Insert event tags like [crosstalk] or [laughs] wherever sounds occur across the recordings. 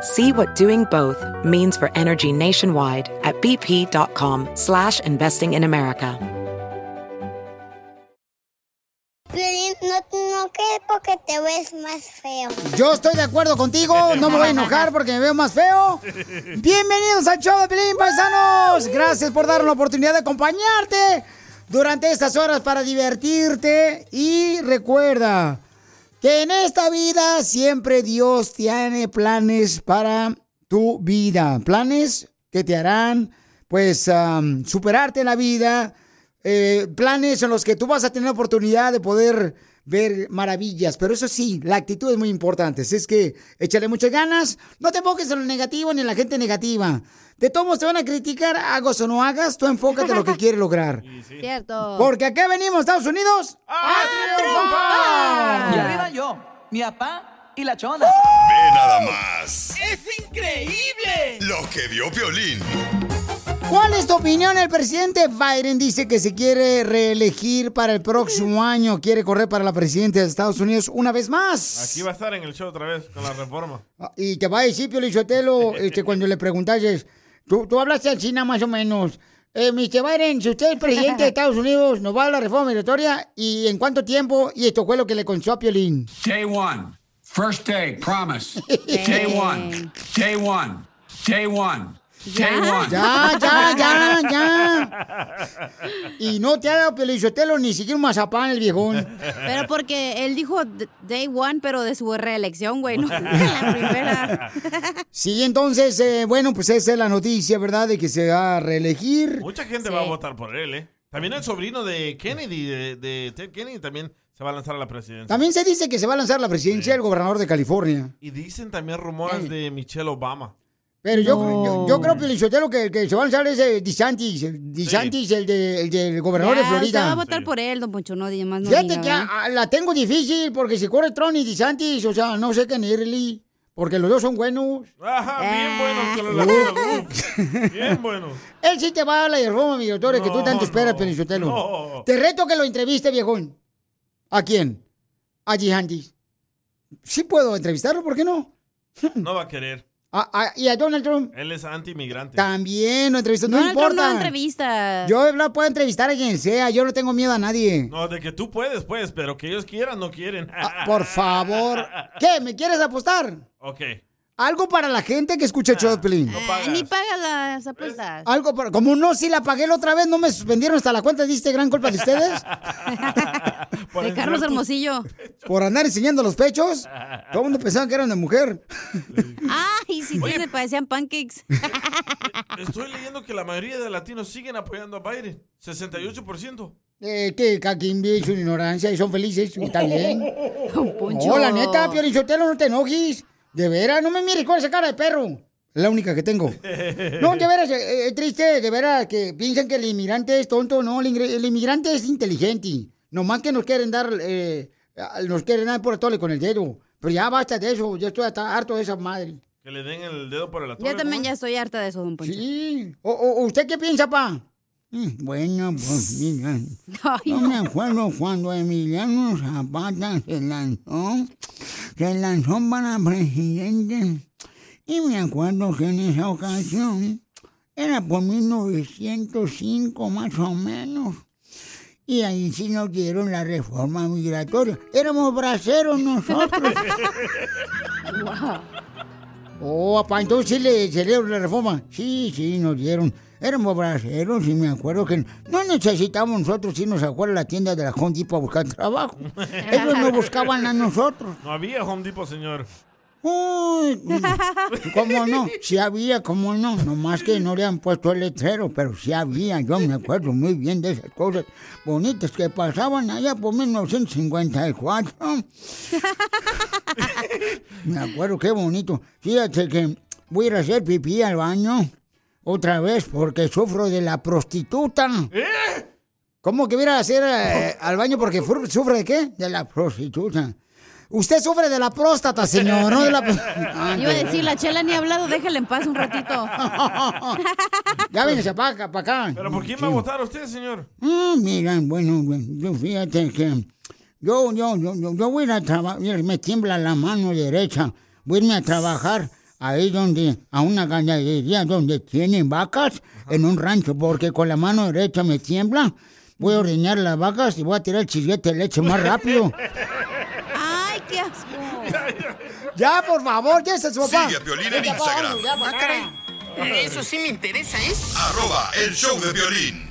See what doing both means for energy nationwide at bp.com slash investing in America. Piolín, no, no que porque te ves más feo. Yo estoy de acuerdo contigo, no me voy a enojar porque me veo más feo. [laughs] Bienvenidos al show de Pelín, paisanos. Gracias por darnos la oportunidad de acompañarte durante estas horas para divertirte. Y recuerda que en esta vida siempre Dios tiene planes para tu vida. Planes que te harán, pues, am, superarte en la vida. eh, planes en los que tú vas a tener oportunidad de poder ver maravillas. Pero eso sí, la actitud es muy importante. Así es que échale muchas ganas. No te enfoques en lo negativo ni en la gente negativa. De todos modos te van a criticar, hagas o no hagas, tú enfócate en lo que [laughs] quieres lograr. Cierto. Porque aquí venimos, Estados Unidos, a triunfar. Y arriba yo, mi papá y la chona. Ve nada más ¡Es increíble! lo que vio Piolín. ¿Cuál es tu opinión? El presidente Biden dice que se quiere reelegir para el próximo [laughs] año, quiere correr para la presidencia de Estados Unidos una vez más. Aquí va a estar en el show otra vez con la reforma. Ah, Y te va a decir, Pio Lichotelo, este, cuando le preguntases, tú, tú hablaste al China más o menos. Eh, Mr. Biden, si usted es presidente de Estados Unidos, nos va a la reforma migratoria y en cuánto tiempo, y esto fue lo que le contó a Piolín. Day one. First day, promise. [laughs] Day one. Day one. Day one. Ya, ya, ya, ya. Y no te ha dado Pelichotelo ni siquiera un mazapán el viejón. Pero porque él dijo day one, pero de su reelección, güey, no [laughs] de la primera. Sí, entonces, eh, bueno, pues esa es la noticia, ¿verdad? De que se va a reelegir. Mucha gente va a votar por él, ¿eh? También el sobrino de Kennedy, de, de Ted Kennedy, también se va a lanzar a la presidencia. También se dice que se va a lanzar la presidencia del gobernador de California. Y dicen también rumores de Michelle Obama. Pero yo, yo, yo creo, Pelichotelo, que, que se va a lanzar ese DeSantis, el DeSantis, el, de, el del gobernador Ya, de Se va a Florida. votar por él, don Poncho, no diga más. No Fíjate diga, que ¿verdad? ah, la tengo difícil porque si corre Trump y DeSantis, o sea, no sé qué ni porque los dos son buenos. Ajá, bien buenos con los Uh. latinos. [laughs] Bien buenos. Él sí te va a dar la reforma migratoria que tú No, tanto esperas, no, Pelichotelo. no. Te reto que lo entreviste, viejón. ¿A quién? A DeSantis. Sí puedo entrevistarlo, ¿por qué no? No va a querer. A- a- y a Donald Trump. Él es anti-inmigrante. También lo entrevisto, no Trump no importa. da entrevistas. Yo la puedo entrevistar a quien sea, yo no tengo miedo a nadie. No, de que tú puedes, pues, pero que ellos quieran, no quieren. Ah, por favor. [laughs] ¿Qué? ¿Me quieres apostar? Ok. Algo para la gente que escucha el Pelín. Ay, ni pagas las apuestas. Algo para... Como no, si la pagué la otra vez, no me suspendieron hasta la cuenta, ¿diste gran culpa de ustedes? [laughs] De Carlos Hermosillo. Por andar enseñando los pechos. Todo el mundo pensaba que eran de mujer. Ay, sí, sí, me parecían pancakes. [laughs] Estoy leyendo que la mayoría de latinos siguen apoyando a Biden. 68%. Eh, que vive su ignorancia y son felices, y. [laughs] Poncho. No, la neta, Piorichotelo, no te enojes. De veras, no me mires con esa cara de perro. La única que tengo. [laughs] No, de veras, eh, es triste, de veras, que piensan que el inmigrante es tonto. No, el, ingre- el inmigrante es inteligente. Nomás que nos quieren dar, eh, nos quieren dar por el tole con el dedo. Pero ya basta de eso, yo estoy hasta harto de esa madre. Que le den el dedo por el atole. Yo también ya estoy harta de eso, don Poncho. Sí. O, o- ¿Usted qué piensa, pa? Mm, Bueno, pues [laughs] mira. Ay, Yo no. me acuerdo cuando Emiliano Zapata se lanzó, se lanzó para presidente. Y me acuerdo que en esa ocasión era por 1905 más o menos. Y ahí sí nos dieron la reforma migratoria. Éramos braceros nosotros. [laughs] Oh, papá, entonces sí le celebro la reforma. Sí, sí, nos dieron. Éramos braceros y me acuerdo que no necesitábamos nosotros irnos afuera a la tienda de la Home Depot a buscar trabajo. [laughs] Ellos nos buscaban a nosotros. No había Home Depot, señor. Uy, [laughs] ¿cómo no? Sí había, ¿cómo no? Nomás que no le han puesto el letrero, pero sí había. Yo me acuerdo muy bien de esas cosas bonitas que pasaban allá por 1954. [laughs] Me acuerdo qué bonito. Fíjate que voy a ir a hacer pipí al baño otra vez porque sufro de la prostituta. ¿Cómo que voy a hacer eh, al baño porque sufre de qué? De la prostituta. Usted sufre de la próstata, señor, no de la... Ah, [laughs] Iba a decir, la chela ni ha hablado, déjala en paz un ratito. [laughs] Ya véngase para acá, para acá. ¿Pero por quién va a votar usted, señor? Ah, mira, bueno, bueno, yo fíjate que yo, yo, yo, yo, yo voy a ir a trabajar, me tiembla la mano derecha, voy a irme a trabajar ahí donde, a una ganadería donde tienen vacas, en un rancho, porque con la mano derecha me tiembla, voy a ordeñar las vacas y voy a tirar el chillete de leche más rápido. [laughs] ¡Ay, qué asco! ya, por favor, ya se su papá. Sigue a Piolín en Instagram. ya, Ah, caray. Eso sí me interesa, ¿eh? Arroba el show de violín.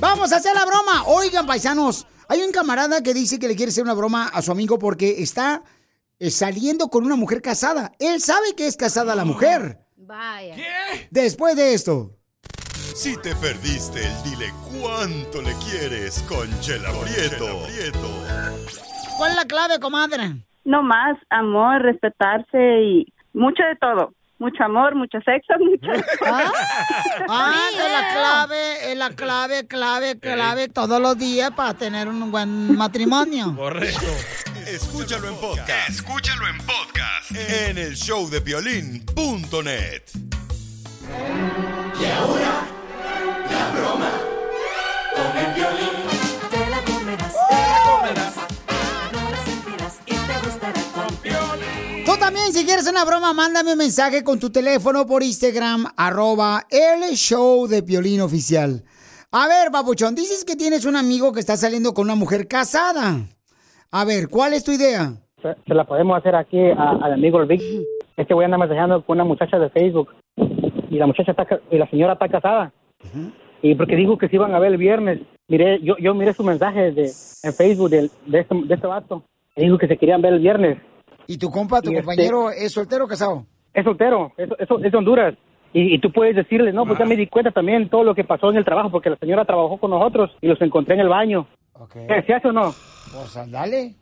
Vamos a hacer la broma. Oigan, paisanos, hay un camarada que dice que le quiere hacer una broma a su amigo porque está eh, saliendo con una mujer casada. Él sabe que es casada la mujer. Vaya. Después de esto. Si te perdiste el dile cuánto le quieres con Chela Prieto. ¿Cuál es la clave, comadre? No más, amor, respetarse y mucho de todo. Mucho amor, mucho sexo, mucho... [laughs] Ah, es la clave, es la clave, clave, clave todos los días para tener un buen matrimonio. Correcto. Escúchalo en podcast. Escúchalo en podcast. En el show de violín.net. Y ahora, la broma con el violín. También, si quieres una broma, mándame un mensaje con tu teléfono por Instagram, arroba el show de Piolín Oficial. A ver, papuchón, dices que tienes un amigo que está saliendo con una mujer casada. A ver, ¿cuál es tu idea? se, se la podemos hacer aquí a- al amigo el Vic. Este güey anda mensajeando con una muchacha de Facebook y la muchacha está, y la señora está casada. Y porque dijo que se iban a ver el viernes. Miré, yo, yo miré su mensaje de, en Facebook del- de, este, de este vato. Dijo que se querían ver el viernes. ¿Y tu compa, tu Y este- compañero, es soltero o casado? Es soltero, es, es, es de Honduras. Y, y tú puedes decirle, no, pues ya me di cuenta también todo lo que pasó en el trabajo, porque la señora trabajó con nosotros y los encontré en el baño. ¿Qué, ¿Se hace o no? Pues dale.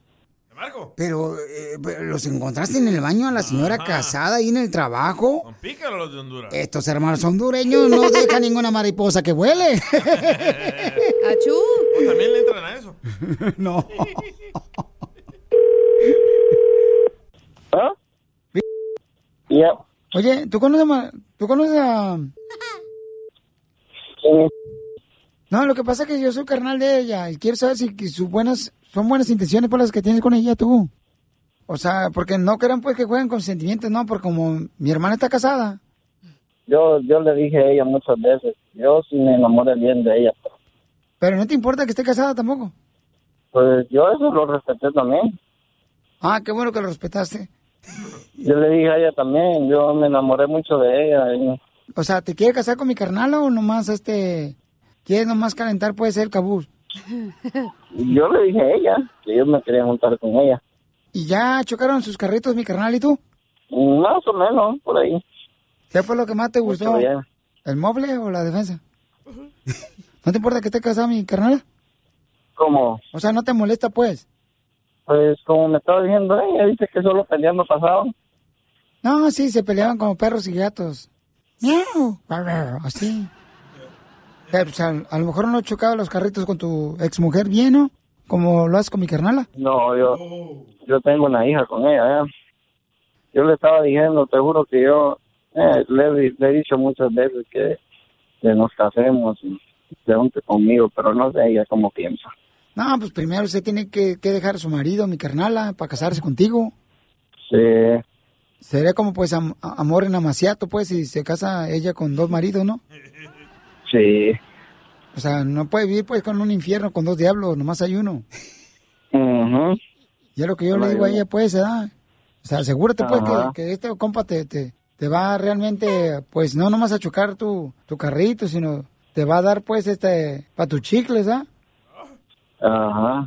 Pero, eh, pero, ¿los encontraste en el baño a la señora casada ahí en el trabajo? Pícaro los de Honduras. Estos hermanos hondureños no dejan ninguna mariposa que vuele. [laughs] ¡Achú! Oh, También le entran a eso. [laughs] no. [laughs] ¿Ah? Oye, ¿tú conoces, ma- ¿tú conoces a...? No, lo que pasa es que yo soy carnal de ella y quiero saber si sus buenas, son buenas intenciones por las que tienes con ella tú. O sea, porque no quieran pues que jueguen con sentimientos, no, porque como mi hermana está casada. Yo, yo le dije a ella muchas veces, yo sí me enamoré bien de ella. Pero no te importa que esté casada tampoco. Pues yo eso lo respeté también. Ah, qué bueno que lo respetaste. Yo le dije a ella también, yo me enamoré mucho de ella. y- O sea, ¿te quiere casar con mi carnal o nomás este... ¿Quieres nomás calentar puede ser cabuz? y yo le dije a ella que yo me quería juntar con ella. ¿Y ya chocaron sus carritos mi carnal y tú? Más o menos, por ahí. ¿Qué fue lo que más te gustó? ¿El mueble o la defensa? ¿No te importa que esté casada mi carnal? Como, O sea, ¿no te molesta pues? Pues como me estaba diciendo ella, dice que solo peleando pasaban. No, sí, se peleaban como perros y gatos. Miau, así. Pero, pues, a, a lo mejor no chocaba los carritos con tu exmujer bien, ¿no? Como lo haces con mi carnala. No, yo, yo tengo una hija con ella. ¿eh? Yo le estaba diciendo, te juro que yo eh, le, he- le he dicho muchas veces que, que nos casemos y se junte conmigo, pero no sé ella cómo piensa. No, pues primero usted tiene que, que dejar a su marido, mi carnala, para casarse contigo. Sí, Sería como pues am- amor en amaciato, pues, si se casa ella con dos maridos, ¿no? sí. O sea, no puede vivir pues con un infierno con dos diablos, nomás hay uno. Ujú. Y es lo que yo le digo a ella, pues, ¿verdad? O sea, asegúrate pues que, este compa te, te, te va realmente, pues no nomás a chocar tu, tu carrito, sino te va a dar pues este, para tus chicles, ¿ah? Ajá.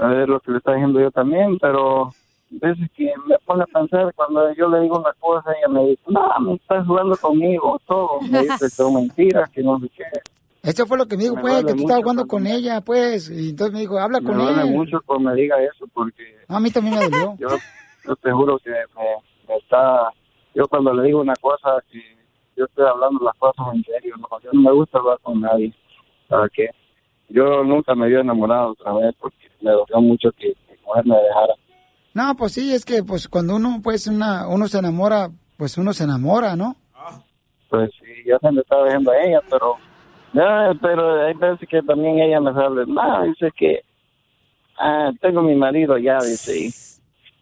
A ver lo que le está diciendo yo también, pero veces que me pone a pensar cuando yo le digo una cosa, ella me dice, no, me estás jugando conmigo, todo. Me dice son [laughs] mentiras, que no sé qué. Eso fue lo que me dijo, Me pues, que tú estabas jugando con ella, pues. Y entonces me dijo, habla Me con duele él. mucho que me diga eso porque No, a mí también me dolió. [laughs] yo, yo te juro que me, me está... Yo cuando le digo una cosa, que yo estoy hablando las cosas en serio, no, yo no me gusta hablar con nadie. ¿Para qué? Yo nunca me había enamorado otra vez porque me dolió mucho que mi mujer me dejara. No, pues sí, es que pues cuando uno, pues, una, uno se enamora, pues uno se enamora, ¿no? Pues sí, yo se me estaba dejando a ella, pero... Ya, pero hay veces que también ella me sale, no, dice que ah, tengo mi marido ya, dice, y,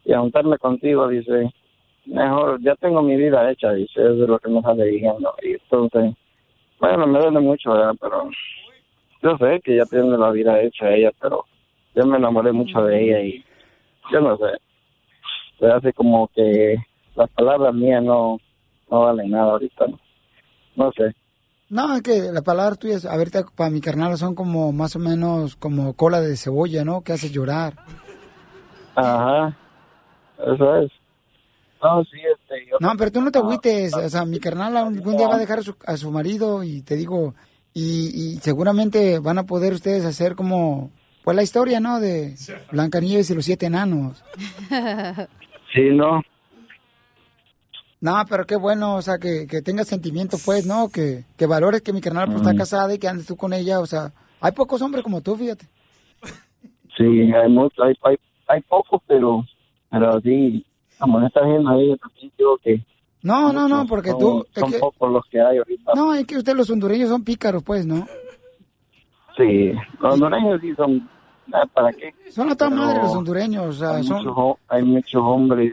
y a juntarme contigo, dice, mejor, ya tengo mi vida hecha, dice, eso es lo que me sale diciendo. Y entonces, bueno, me duele mucho, ¿verdad? Pero yo sé que ya tiene la vida hecha ella, pero yo me enamoré mucho de ella y yo no sé. Se hace como que las palabras mías no, no valen nada ahorita, no, no sé. No, es que las palabras tuyas, ahorita para mi carnal son como más o menos como cola de cebolla, ¿no? Que hace llorar. Ajá, eso es. No, sí, este, yo... No, pero tú no te agüites, o sea, mi carnal algún día va a dejar a su, a su marido y te digo, y, y seguramente van a poder ustedes hacer como, pues la historia, ¿no? De Blancanieves y los siete enanos. [laughs] Sí, no. No, pero qué bueno, o sea, que, que tengas sentimiento, pues, ¿no? Que, que valores que mi carnal pues, está casada y que andes tú con ella, o sea, hay pocos hombres como tú, fíjate. Sí, hay mucho, hay, hay, hay pocos, pero, pero sí, como no está viendo ahí, también digo que No, no, no, porque son, tú, son que, pocos los que hay ahorita. no, es que ustedes los hondureños son pícaros, pues, ¿no? Sí, los hondureños sí son, ah, ¿para qué? Son a toda Pero madre los hondureños, o sea, hay, son, muchos, ho- hay muchos hombres,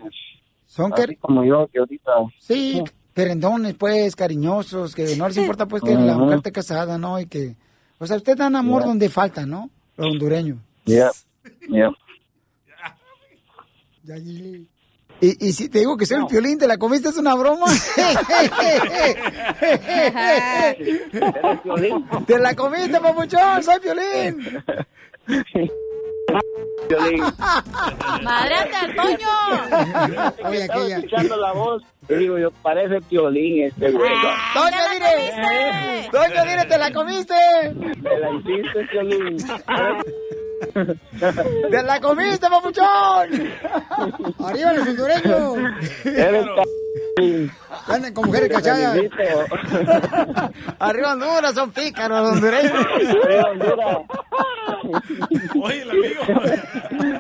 son así que, como yo, que ahorita, sí, querendones, pues, cariñosos, que no les importa, pues, que la mujer esté casada, ¿no? Y que, o sea, ustedes dan amor Ya. donde falta, ¿no? Los hondureños. ya, ya. Ya, Gili. Y, y si te digo que soy el piolín, ¿te la comiste? ¿Es una broma? [laughs] [laughs] ¿Te la comiste, papuchón? ¡Soy piolín! ¡Madreate al Toño! [laughs] Oye, Estaba aquella. escuchando la voz, y digo yo, parece violín este güey. ¡Doña, dire! ¡Doña, dire, te la comiste! Me la hiciste, violín. ¡Te la comiste, papuchón! ¡Arriba los hondureños! Eres Andan con mujeres cachadas. [laughs] Arriba Honduras, son pícaros los hondureños. Oye, el amigo.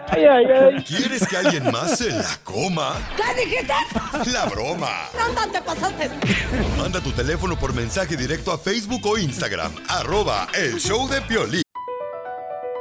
Ay, ay, ay. ¿Quieres que alguien más se la coma? ¿Qué dijiste? La broma. ¿Dónde te pasaste? Manda tu teléfono por mensaje directo a Facebook o Instagram. Arroba el show de Piolín.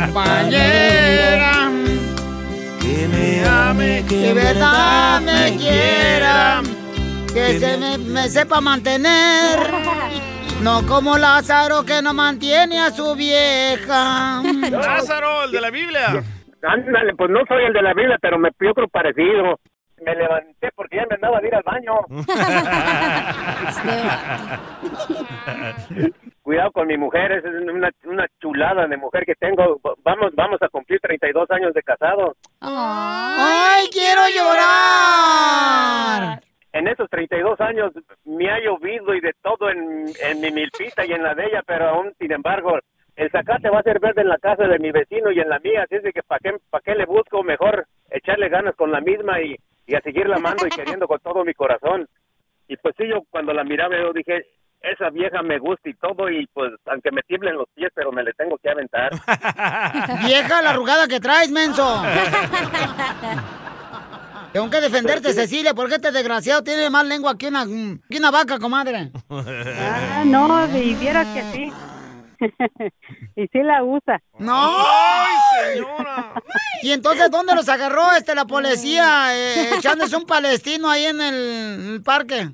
Compañera que me ame, que de verdad me quiera, que se me, me sepa mantener, [laughs] no como Lázaro que no mantiene a su vieja. Lázaro, el de la Biblia. Ándale, pues no soy el de la Biblia, pero me yo creo parecido. Me levanté porque ya me andaba de ir al baño. [laughs] Cuidado con mi mujer, es una, una chulada de mujer que tengo. Vamos, vamos a cumplir 32 años de casado. ¡Ay, quiero llorar! En esos 32 años me ha llovido y de todo en, en mi milpita y en la de ella, pero aún, sin embargo, el zacate va a ser verde en la casa de mi vecino y en la mía, así es de que ¿para qué, pa' qué le busco? Mejor echarle ganas con la misma y, y a seguirla amando y queriendo con todo mi corazón. Y pues sí, yo cuando la miraba yo dije, esa vieja me gusta y todo y pues aunque me tiemblen los pies, pero me le tengo que aventar. [laughs] Vieja la arrugada que traes, menso. [laughs] Tengo que defenderte, Cecilia, porque este desgraciado tiene más lengua que una, que una vaca, comadre. Ah, no, vieras que sí. [laughs] y sí la usa. ¡No! señora! ¿Y entonces dónde los agarró este la policía? Eh, [laughs] echándose un palestino ahí en el, en el parque.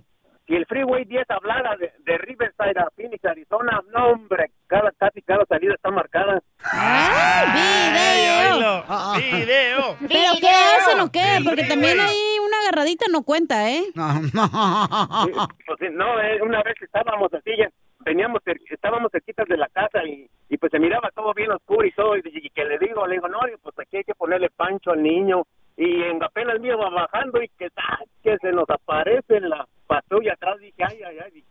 Y el Freeway 10 hablara de, de Riverside a Phoenix, Arizona, no hombre, cada, casi cada salida está marcada. ¡Video! ¡Video! ¿Pero qué hacen o qué? Porque también ahí una agarradita no cuenta, ¿eh? Sí, pues, sí, no, eh, una vez estábamos así, ya veníamos, estábamos cerquitas de la casa y, y pues se miraba todo bien oscuro y todo, y, que le digo, le digo, no, pues aquí hay que ponerle pancho al niño, y en apenas mío va bajando y que, ¡ah! que se nos aparece la patrulla atrás, dije, ay, ay, ay,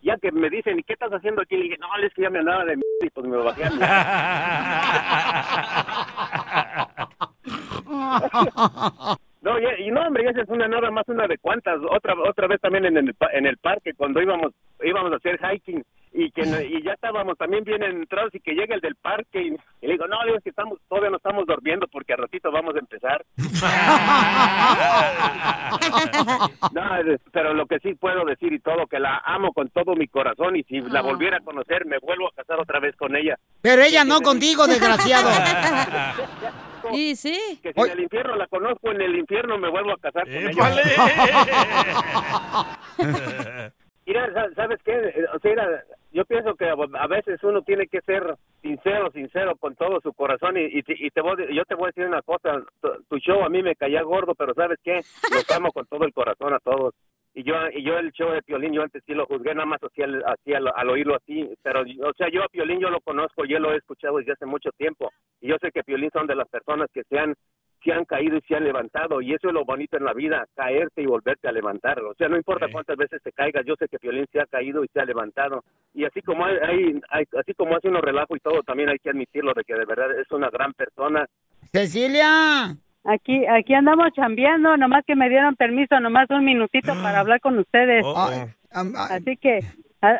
ya que me dicen, ¿y qué estás haciendo aquí? Le dije, no, es que ya me andaba de m y pues me bajé a [laughs] No, y, y no, hombre, esa es una nada más una de cuantas. Otra otra vez también en el, en el parque cuando íbamos íbamos a hacer hiking y que no- y ya estábamos también bien entrados y que llega el del parque y, y le digo, "No, digo es que estamos todavía no estamos durmiendo porque al ratito vamos a empezar." [laughs] no, pero lo que sí puedo decir y todo que la amo con todo mi corazón y si la volviera a conocer me vuelvo a casar otra vez con ella. Pero ella no contigo, desgraciado. [laughs] Sí, sí. Que si en el infierno la conozco, en el infierno me vuelvo a casar con ella. [laughs] Mira, sa- ¿sabes qué? O sea, yo pienso que a veces uno tiene que ser sincero, sincero con todo su corazón y, y, y te voy, yo te voy a decir una cosa, tu, show a mí me caía gordo, pero ¿sabes qué? Los amo con todo el corazón a todos. Y yo, y yo el show de Piolín, yo antes sí lo juzgué nada más así al, así al oírlo así, pero, o sea, yo a Piolín yo lo conozco, yo lo he escuchado desde hace mucho tiempo, y yo sé que Piolín son de las personas que se han, se han caído y se han levantado, y eso es lo bonito en la vida, caerte y volverte a levantar, o sea, no importa cuántas veces te caigas, yo sé que Piolín se ha caído y se ha levantado, y así como hay, hay- hay- así como hace uno relajo y todo, también hay que admitirlo de que de verdad es una gran persona, Cecilia. Aquí, aquí andamos chambeando, nomás que me dieron permiso, nomás un minutito para hablar con ustedes. Oh, Así que,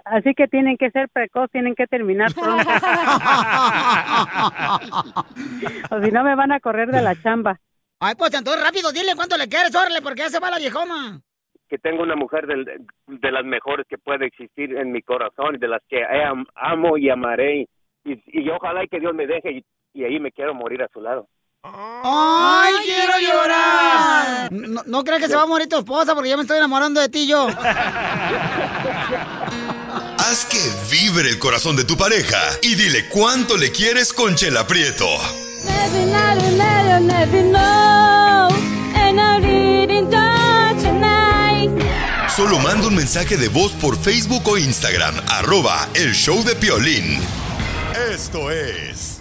así que tienen que ser precoz, tienen que terminar pronto. [laughs] o si no me van a correr de la chamba. Ay, pues entonces rápido, dile cuánto le quieres, órale, porque ya se va la viejona. que tengo una mujer del- de las mejores que puede existir en mi corazón, de las que am- amo y amaré, y, y ojalá y que Dios me deje y, y ahí me quiero morir a su lado. ¡Ay, quiero llorar! No, no creas que se va a morir tu esposa porque ya me estoy enamorando de ti yo. [laughs] Haz que vibre el corazón de tu pareja y dile cuánto le quieres con Chela Prieto. Solo manda un mensaje de voz por Facebook o Instagram, arroba el show de Piolín. Esto es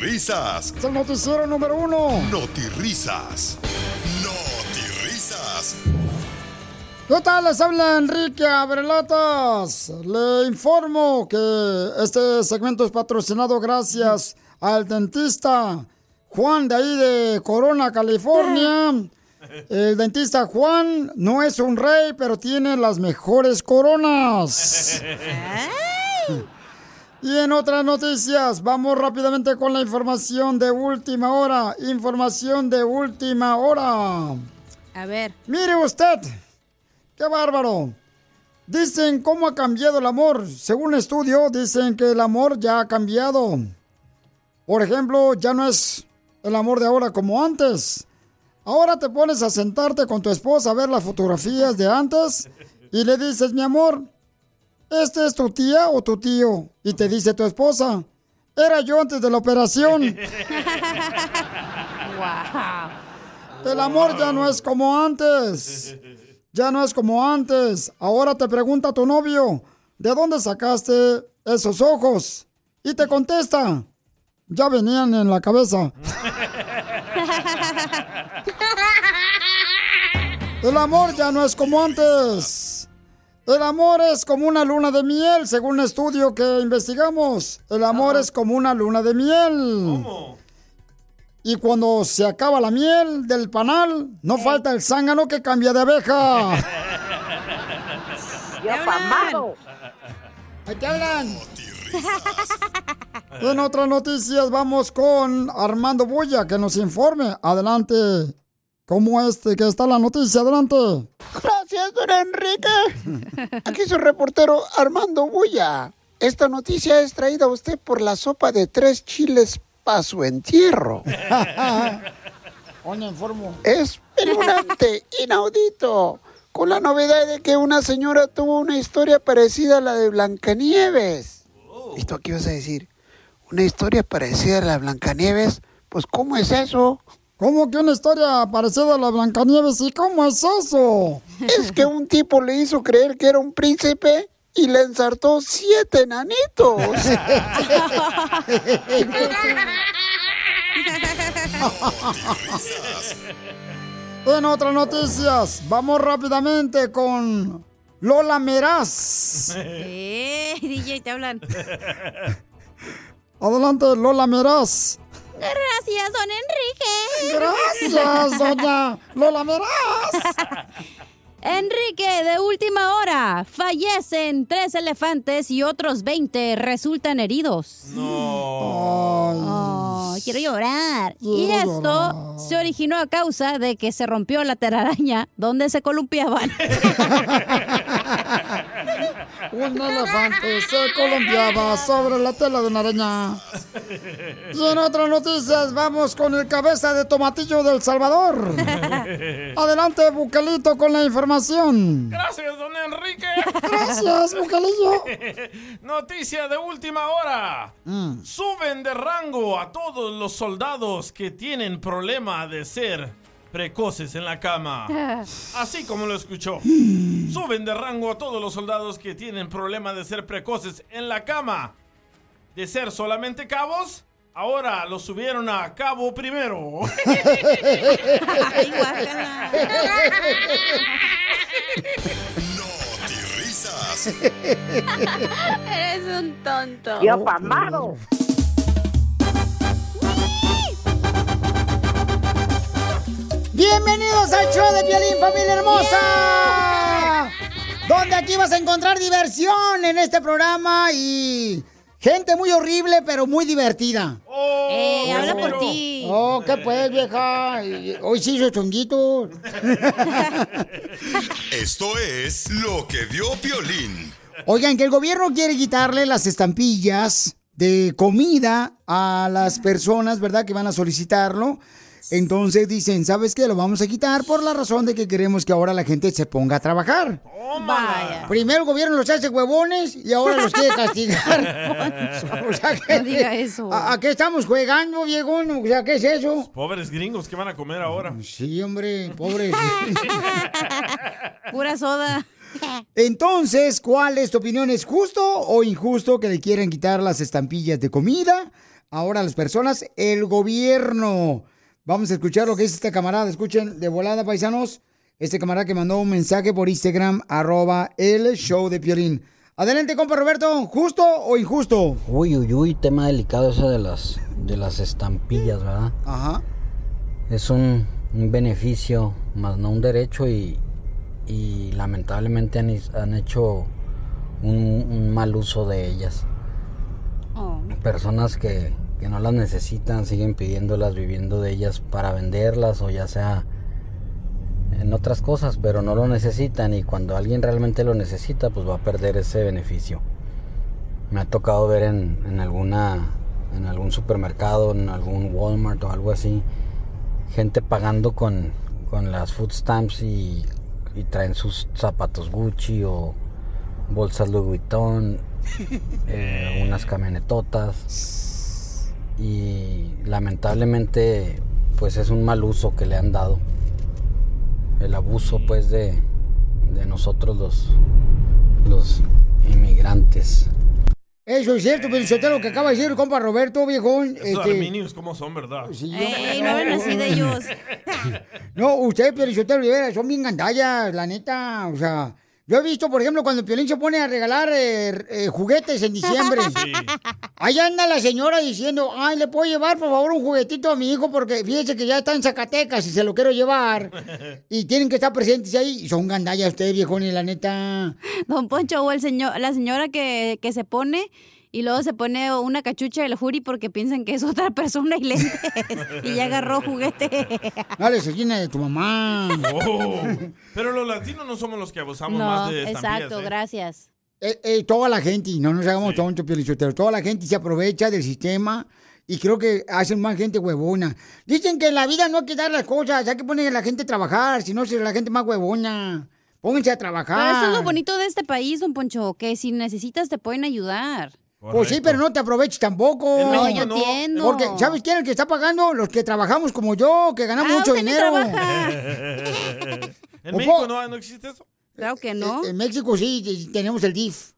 Risas. Es el noticiero número uno. Risas. Risas. ¿Qué tal? Les habla Enrique Abrelatas. Le informo que este segmento es patrocinado gracias al dentista Juan de ahí de Corona, California. [laughs] El dentista Juan no es un rey, pero tiene las mejores coronas. [laughs] Y en otras noticias, vamos rápidamente con la información de última hora. Información de última hora. A ver. Mire usted, qué bárbaro. Dicen cómo ha cambiado el amor. Según un estudio, dicen que el amor ya ha cambiado. Por ejemplo, ya no es el amor de ahora como antes. Ahora te pones a sentarte con tu esposa a ver las fotografías de antes y le dices, mi amor, ¿este es tu tía o tu tío? Y te dice tu esposa, era yo antes de la operación. [laughs] El amor ya no es como antes. Ya no es como antes. Ahora te pregunta tu novio, ¿de dónde sacaste esos ojos? Y te contesta, ya venían en la cabeza. [laughs] El amor ya no es como antes. El amor es como una luna de miel, según un estudio que investigamos. El amor es como una luna de miel. Y cuando se acaba la miel del panal, no falta el zángano que cambia de abeja. [laughs] ¡Ahí te hablan! [laughs] En otras noticias vamos con Armando Bulla que nos informe. Adelante. ¿Cómo este que está la noticia? Adelante. Gracias, don Enrique. Aquí su reportero Armando Bulla. Esta noticia es traída a usted por la sopa de tres chiles para su entierro. [laughs] Es espeluznante, inaudito, con la novedad de que una señora tuvo una historia parecida a la de Blancanieves. ¿Y tú qué ibas a decir? ¿Una historia parecida a la de Blancanieves? Pues, ¿cómo es eso? ¿Cómo que una historia parecida a la Blancanieves? ¿Y cómo es eso? Es que un tipo le hizo creer que era un príncipe y le ensartó siete enanitos. [laughs] En otras noticias, vamos rápidamente con Lola Meraz. Eh, DJ, te hablan. Adelante, Lola Meraz. Gracias, don Enrique. Gracias, doña Lola Meraz. [laughs] Enrique, de última hora, fallecen tres elefantes y otros 20 resultan heridos. No. quiero llorar. y esto se originó a causa de que se rompió la telaraña donde se columpiaban. [laughs] Un elefante se columpiaba sobre la tela de una araña. Y en otras noticias, vamos con el cabeza de tomatillo del Salvador. [laughs] Adelante, Bucalito, con la información. Gracias, don Enrique. Gracias, Bucalillo. [laughs] Noticia de última hora. Mm. Suben de rango a todos los soldados que tienen problema de ser precoces en la cama. [laughs] Así como lo escuchó. Suben de rango a todos los soldados que tienen problema de ser precoces en la cama. De ser solamente cabos, ahora los subieron a cabo primero. risas. [laughs] Eres un tonto. Tío Pamado. Bienvenidos al show de Piolín, familia hermosa. Donde aquí vas a encontrar diversión en este programa y gente muy horrible, pero muy divertida. Eh, habla por ti. Oh, ¿qué pues, vieja? Hoy sí hizo chonguitos. [laughs] Esto es lo que vio Piolín. Oigan, que el gobierno quiere quitarle las estampillas de comida a las personas, ¿verdad? Que van a solicitarlo. Entonces dicen, ¿sabes qué? Lo vamos a quitar por la razón de que queremos que ahora la gente se ponga a trabajar. Vaya. Primero el gobierno los hace huevones y ahora los quiere castigar. [laughs] [laughs] O sea, que- No diga eso. ¿A, a qué estamos jugando, viejo? O sea, ¿qué es eso? Pobres gringos, ¿qué van a comer ahora? Sí, hombre, pobres. [laughs] Pura soda. Entonces, ¿cuál es tu opinión? ¿Es justo o injusto que le quieren quitar las estampillas de comida ahora a las personas? El gobierno. Vamos a escuchar lo que dice este camarada. Escuchen de volada, paisanos. Este camarada que mandó un mensaje por Instagram, arroba el show de Piolín. Adelante, compa Roberto. ¿Justo o injusto? Uy, uy, uy, tema delicado ese de las, de las estampillas, ¿verdad? Ajá. Es un, un beneficio, más no un derecho y, y lamentablemente han, han hecho un, un mal uso de ellas. Personas que, que no las necesitan siguen pidiéndolas, viviendo de ellas para venderlas o ya sea en otras cosas, pero no lo necesitan y cuando alguien realmente lo necesita, pues va a perder ese beneficio. Me ha tocado ver en, en alguna en algún supermercado, en algún Walmart o algo así, gente pagando con, con las food stamps y, y traen sus zapatos Gucci o bolsas Louis Vuitton, [laughs] eh, unas camionetotas y lamentablemente pues es un mal uso que le han dado el abuso pues de, de nosotros los, los inmigrantes. Eso es cierto, pero lo que acaba de decir el compa Roberto, viejón. Esos este, arminios, ¿cómo son, verdad? Ey, no hablen así de ellos. [laughs] No, usted, Piolichotelo Rivera, son bien gandallas, la neta. O sea, yo he visto, por ejemplo, cuando Piolín se pone a regalar eh, eh, juguetes en diciembre. [laughs] Ahí anda la señora diciendo, ay, ¿le puedo llevar, por favor, un juguetito a mi hijo? Porque fíjese que ya está en Zacatecas y se lo quiero llevar. [laughs] Y tienen que estar presentes ahí. Y son gandallas ustedes, viejones, la neta. Don Poncho, o el señor, la señora que, que se pone y luego se pone una cachucha del jury porque piensan que es otra persona y lentes. y ya agarró juguete. Dale, se llena de tu mamá. Oh, pero los latinos no somos los que abusamos No, más de estampillas, exacto, ¿eh? gracias. Eh, eh, toda la gente, y no nos hagamos tontos, Piolichotelo, toda la gente se aprovecha del sistema y creo que hacen más gente huevona. Dicen que en la vida no hay que dar las cosas, hay que poner a la gente a trabajar, si no, si la gente más huevona. Pónganse a trabajar. Pero eso es lo bonito de este país, don Poncho, que si necesitas te pueden ayudar. Pues sí, pero no te aproveches tampoco. No, yo entiendo. Porque, ¿sabes quién es el que está pagando? Los que trabajamos como yo, que ganamos Ah, mucho dinero. [laughs] en. México no, no existe eso. Claro que no. En, en México sí, tenemos el DIF.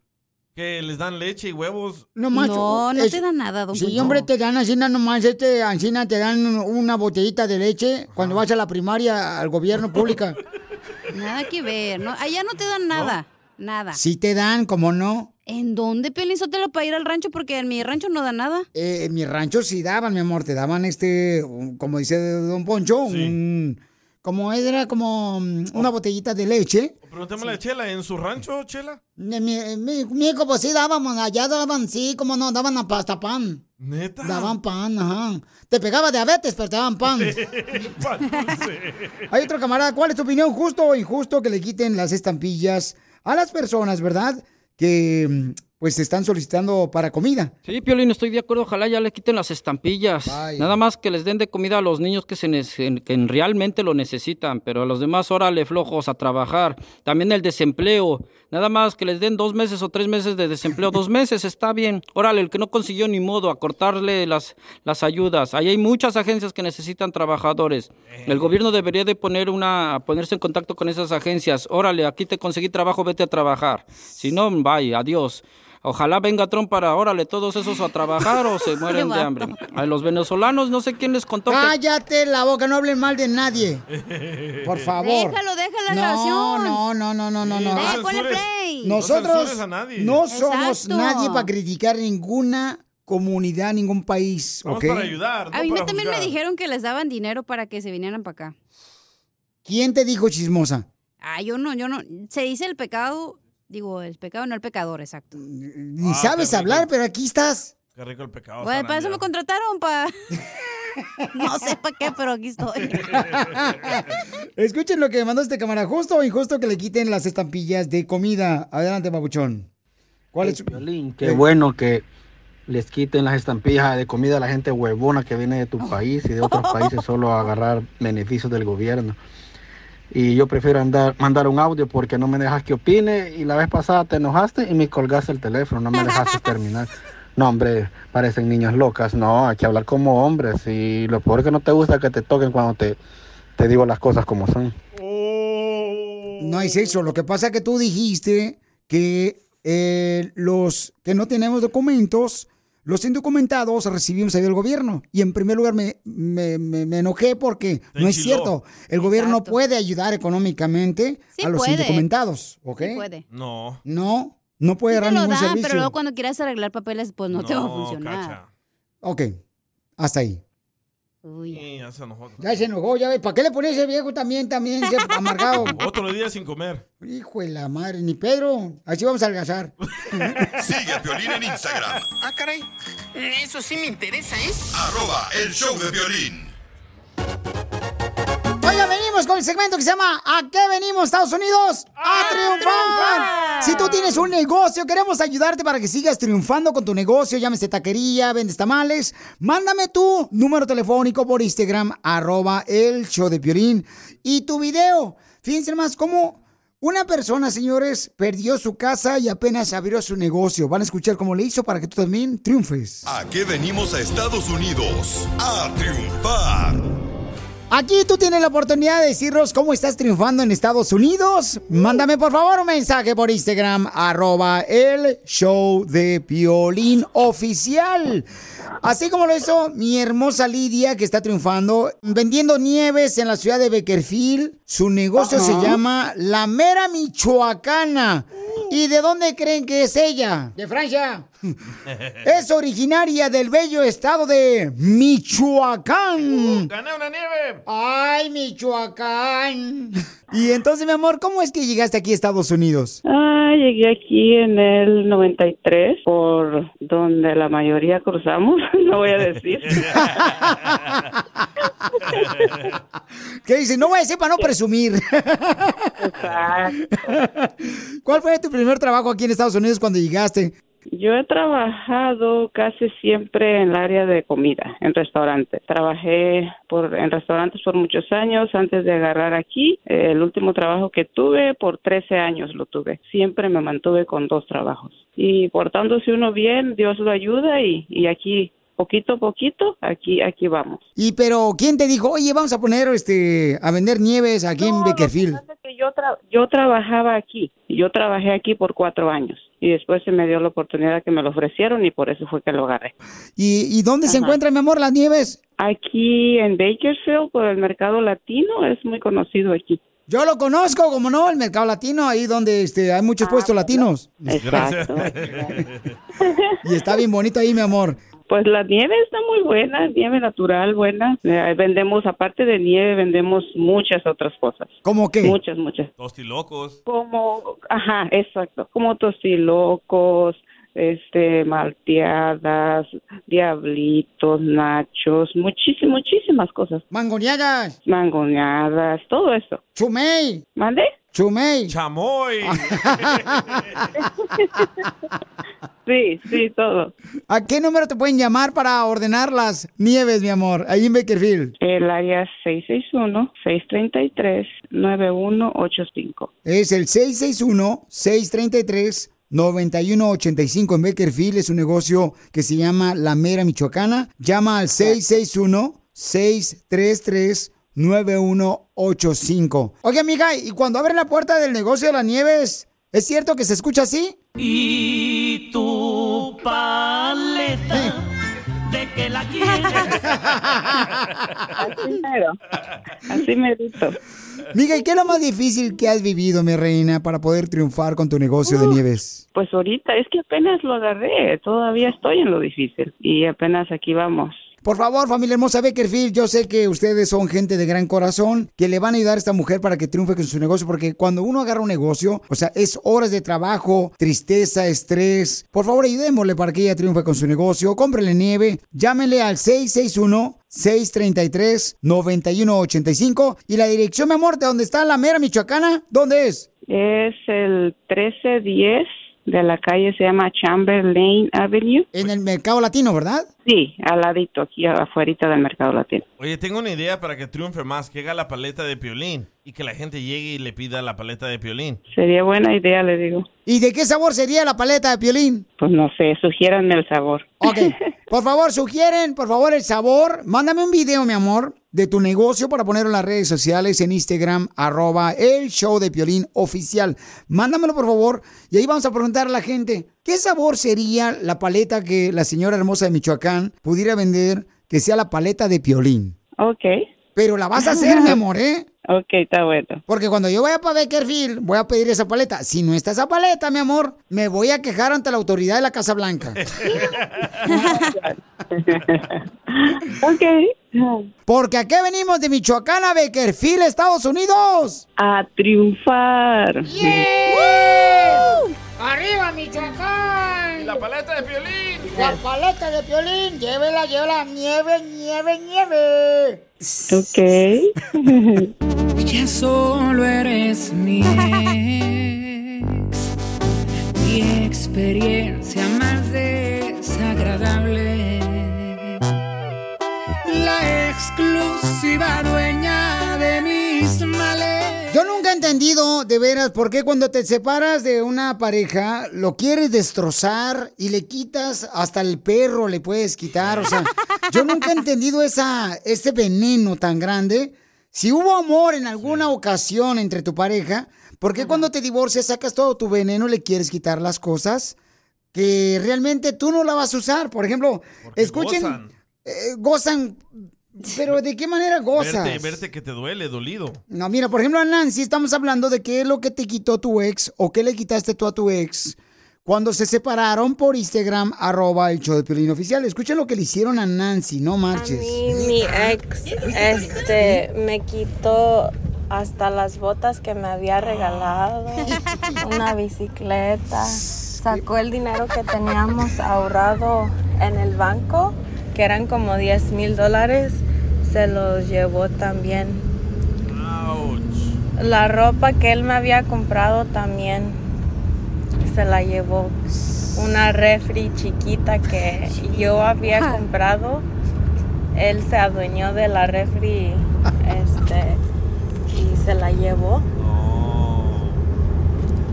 Que les dan leche y huevos. No, más, No, no es- te dan nada, don Sí, hombre, te dan así, nomás, este, Ancina, te dan una botellita de leche cuando vas a la primaria, al gobierno pública. [laughs] Nada que ver. No, allá no te dan nada. Nada. Sí te dan, ¿cómo no? ¿En dónde, Pelín Sotelo, para ir al rancho? Porque en mi rancho no da nada. Eh, en mi rancho sí daban, mi amor, te daban este, como dice Don Poncho, un, como era como mm, una botellita de leche. Pregúntame a Chela, ¿en su rancho, Chela? Mi, mi, mi pues sí dábamos, allá daban, sí, como no, daban a pasta pan. ¿Neta? Daban pan, ajá. Te pegaba diabetes, pero te daban pan. [laughs] Hay otro camarada, ¿cuál es tu opinión? ¿Justo o injusto que le quiten las estampillas a las personas, verdad? Que mm, pues están solicitando para comida. Sí, Piolín, estoy de acuerdo. Ojalá ya le quiten las estampillas. Nada más que les den de comida a los niños que, se que realmente lo necesitan, pero a los demás, órale, flojos a trabajar. También el desempleo. Nada más que les den dos meses o tres meses de desempleo. dos [laughs] meses está bien. Órale, el que no consiguió ni modo a cortarle las, las ayudas. Ahí hay muchas agencias que necesitan trabajadores. El gobierno debería de poner una, ponerse en contacto con esas agencias. Órale, aquí te conseguí trabajo, vete a trabajar. Si no, bye, adiós. Ojalá venga Trump para, órale, todos esos a trabajar o se [laughs] mueren de hambre. A los venezolanos, no sé quién les contó que... Cállate la boca, no hablen mal de nadie. Por [laughs] favor. Déjalo, déjala la no, grabación. no, no, no, no, no, no. Eh, ponle play. Nosotros censures a nadie. no somos Exacto. nadie para criticar ninguna comunidad, ningún país, Vamos para ayudar, A mí me- también me dijeron que les daban dinero para que se vinieran para acá. ¿Quién te dijo chismosa? Ah, yo no, yo no. Se dice el pecado, digo, el pecado, no el pecador, exacto. Ni Ah, sabes hablar, pero aquí estás. Qué rico el pecado. Bueno, para eso me contrataron, para... [laughs] no sé para qué, pero aquí estoy. [laughs] Escuchen lo que mandó este cámara. ¿Justo o injusto que le quiten las estampillas de comida? Adelante, babuchón. ¿Cuál es su... Qué bueno que les quiten las estampillas de comida a la gente huevona que viene de tu Oh. país y de otros países [laughs] solo a agarrar beneficios del gobierno. Y yo prefiero andar, mandar un audio porque no me dejas que opine y la vez pasada te enojaste y me colgaste el teléfono, no me dejaste [laughs] terminar. No, hombre, parecen niñas locas. No, hay que hablar como hombres y lo peor que no te gusta es que te toquen cuando te, te digo las cosas como son. No es eso. Lo que pasa es que tú dijiste que eh, los que no tenemos documentos, los indocumentados, recibimos ayuda del gobierno. Y en primer lugar me, me- me- me enojé porque Te no es cierto. El gobierno no puede ayudar económicamente Sí a los puede. indocumentados. ¿Ok? Sí puede. No. No, no puede Sí dar ningún dan, servicio. pero luego cuando quieras arreglar papeles, pues no, te va a No, funcionar. cacha. Ok, hasta ahí. Sí, ya se enojó. Ya se enojó, ya ves. ¿Para qué le pones ese viejo también, también, ese [laughs] amargado? Otro día sin comer. Hijo de la madre, ni Pedro. Así vamos a algazar. [laughs] Sigue a Piolín en Instagram, Ah, caray. Eso sí me interesa, ¿eh? arroba el show de violín. Venimos con el segmento que se llama ¿A qué venimos, Estados Unidos? ¡A, triunfar! Si tú tienes un negocio, queremos ayudarte para que sigas triunfando con tu negocio, llámese taquería, vendes tamales. Mándame tu número telefónico por Instagram, arroba el show de Piorín, y tu video. Fíjense más cómo una persona, señores, perdió su casa y apenas abrió su negocio. Van a escuchar cómo le hizo para que tú también triunfes. ¿A qué venimos a Estados Unidos? A triunfar. Aquí tú tienes la oportunidad de decirnos cómo estás triunfando en Estados Unidos. Mándame por favor un mensaje por Instagram, arroba el show de Piolín oficial. Así como lo hizo mi hermosa Lidia, que está triunfando vendiendo nieves en la ciudad de Beckerfield. Su negocio se llama La Mera Michoacana. ¿Y de dónde creen que es ella? De Francia. [laughs] Es originaria del bello estado de Michoacán. ¡Gané una nieve! ¡Ay, Michoacán! Y entonces, mi amor, ¿cómo es que llegaste aquí a Estados Unidos? Ah, llegué aquí en el 93, por donde la mayoría cruzamos, [laughs] no voy a decir. [laughs] ¿Qué dice? No voy a decir para no presumir. ¿Cuál fue tu primer trabajo aquí en Estados Unidos cuando llegaste? Yo he trabajado casi siempre en el área de comida, en restaurantes. Trabajé por, en restaurantes por muchos años antes de agarrar aquí. Eh, El último trabajo que tuve, por 13 años lo tuve. Siempre me mantuve con dos trabajos. Y portándose uno bien, Dios lo ayuda y, y aquí, poquito a poquito, aquí, aquí vamos. Y pero, ¿quién te dijo, oye, vamos a poner este a vender nieves aquí en Beckerfield? que yo, tra- yo trabajaba aquí. Yo trabajé aquí por cuatro años. Y después se me dio la oportunidad que me lo ofrecieron y por eso fue que lo agarré. ¿Y, y dónde se Ajá. encuentran, mi amor, las nieves? Aquí en Bakersfield, por el mercado latino, es muy conocido aquí. Yo lo conozco, como no, el mercado latino, ahí donde este, hay muchos puestos latinos. Exacto. [laughs] Y está bien bonito ahí, mi amor. Pues la nieve está muy buena, nieve natural, buena. Eh, vendemos, aparte de nieve, vendemos muchas otras cosas. ¿Cómo qué? Muchas, muchas. Tostilocos. Como, ajá, exacto. Como tostilocos, este, malteadas, diablitos, nachos, muchísimas, muchísimas cosas. Mangoneadas. Mangoneadas, todo eso. Chumey. ¿Mande? Chumey. Chamoy. [laughs] Sí, sí, todo. ¿A qué número te pueden llamar para ordenar las nieves, mi amor, ahí en Beckerfield? El área 661-633-9185. Es el 661-633-9185 en Beckerfield. Es un negocio que se llama La Mera Michoacana. Llama al 661-633-9185. Oye, amiga, y cuando abren la puerta del negocio de las nieves, ¿es cierto que se escucha así? Y tu paleta, que la quieres. Así mero. Así merito. Miga, ¿y qué es lo más difícil que has vivido, mi reina, para poder triunfar con tu negocio de nieves? Pues ahorita es que apenas lo agarré, todavía estoy en lo difícil y apenas aquí vamos. Por favor, familia hermosa Beckerfield, yo sé que ustedes son gente de gran corazón, que le van a ayudar a esta mujer para que triunfe con su negocio, porque cuando uno agarra un negocio, o sea, es horas de trabajo, tristeza, estrés. Por favor, ayudémosle para que ella triunfe con su negocio. Cómprele nieve, llámenle al 661 633-9185. Y la dirección, mi amor, de donde está la mera michoacana, ¿dónde es? Es el 1310 de la calle, se llama Chamberlain Avenue. En el Mercado Latino, ¿verdad? Sí, al ladito, aquí afuera del Mercado Latino. Oye, tengo una idea para que triunfe más, que haga la paleta de piolín y que la gente llegue y le pida la paleta de piolín. Sería buena idea, le digo. ¿Y de qué sabor sería la paleta de piolín? Pues no sé, sugiéranme el sabor. Ok, [laughs] por favor, sugieren, por favor, el sabor. Mándame un video, mi amor, de tu negocio para ponerlo en las redes sociales, en Instagram, arroba el show de Piolín oficial. Mándamelo, por favor, y ahí vamos a preguntar a la gente, ¿qué sabor sería la paleta que la señora hermosa de Michoacán pudiera vender que sea la paleta de Piolín? Ok. Pero la vas a hacer, mi amor, ¿eh? [laughs] Ok, está bueno. Porque cuando yo vaya para Beckerfield, voy a pedir esa paleta. Si no está esa paleta, mi amor, me voy a quejar ante la autoridad de la Casa Blanca. [laughs] [laughs] ok. Porque aquí venimos de Michoacán a Beckerfield, Estados Unidos. A triunfar. ¡Arriba, Michoacán! ¡La paleta de piolín! La paleta de piolín, llévela, llévela, nieve, nieve, nieve. Ok. [laughs] Ya solo eres mi ex, mi experiencia más desagradable, exclusiva dueña de mis males. Yo nunca he entendido, de veras, por qué cuando te separas de una pareja, lo quieres destrozar y le quitas, hasta el perro le puedes quitar. O sea, yo nunca he entendido esa, ese veneno tan grande Si hubo amor en alguna ocasión entre tu pareja, ¿por qué cuando te divorcias sacas todo tu veneno y le quieres quitar las cosas que realmente tú no la vas a usar? Por ejemplo, escuchen, gozan. eh, gozan, pero ¿de qué manera gozas? Verte, verte que te duele, dolido. No, mira, por ejemplo, a Nancy estamos hablando de qué es lo que te quitó tu ex o qué le quitaste tú a tu ex cuando se separaron por Instagram, arroba el show de Piolín Oficial. Escuchen lo que le hicieron a Nancy, no marches. Y mi ex este me quitó hasta las botas que me había regalado, una bicicleta, sacó el dinero que teníamos ahorrado en el banco, que eran como 10 mil dólares, se los llevó también. La ropa que él me había comprado también se la llevó. Una refri chiquita que yo había comprado. Él se adueñó de la refri este, y se la llevó.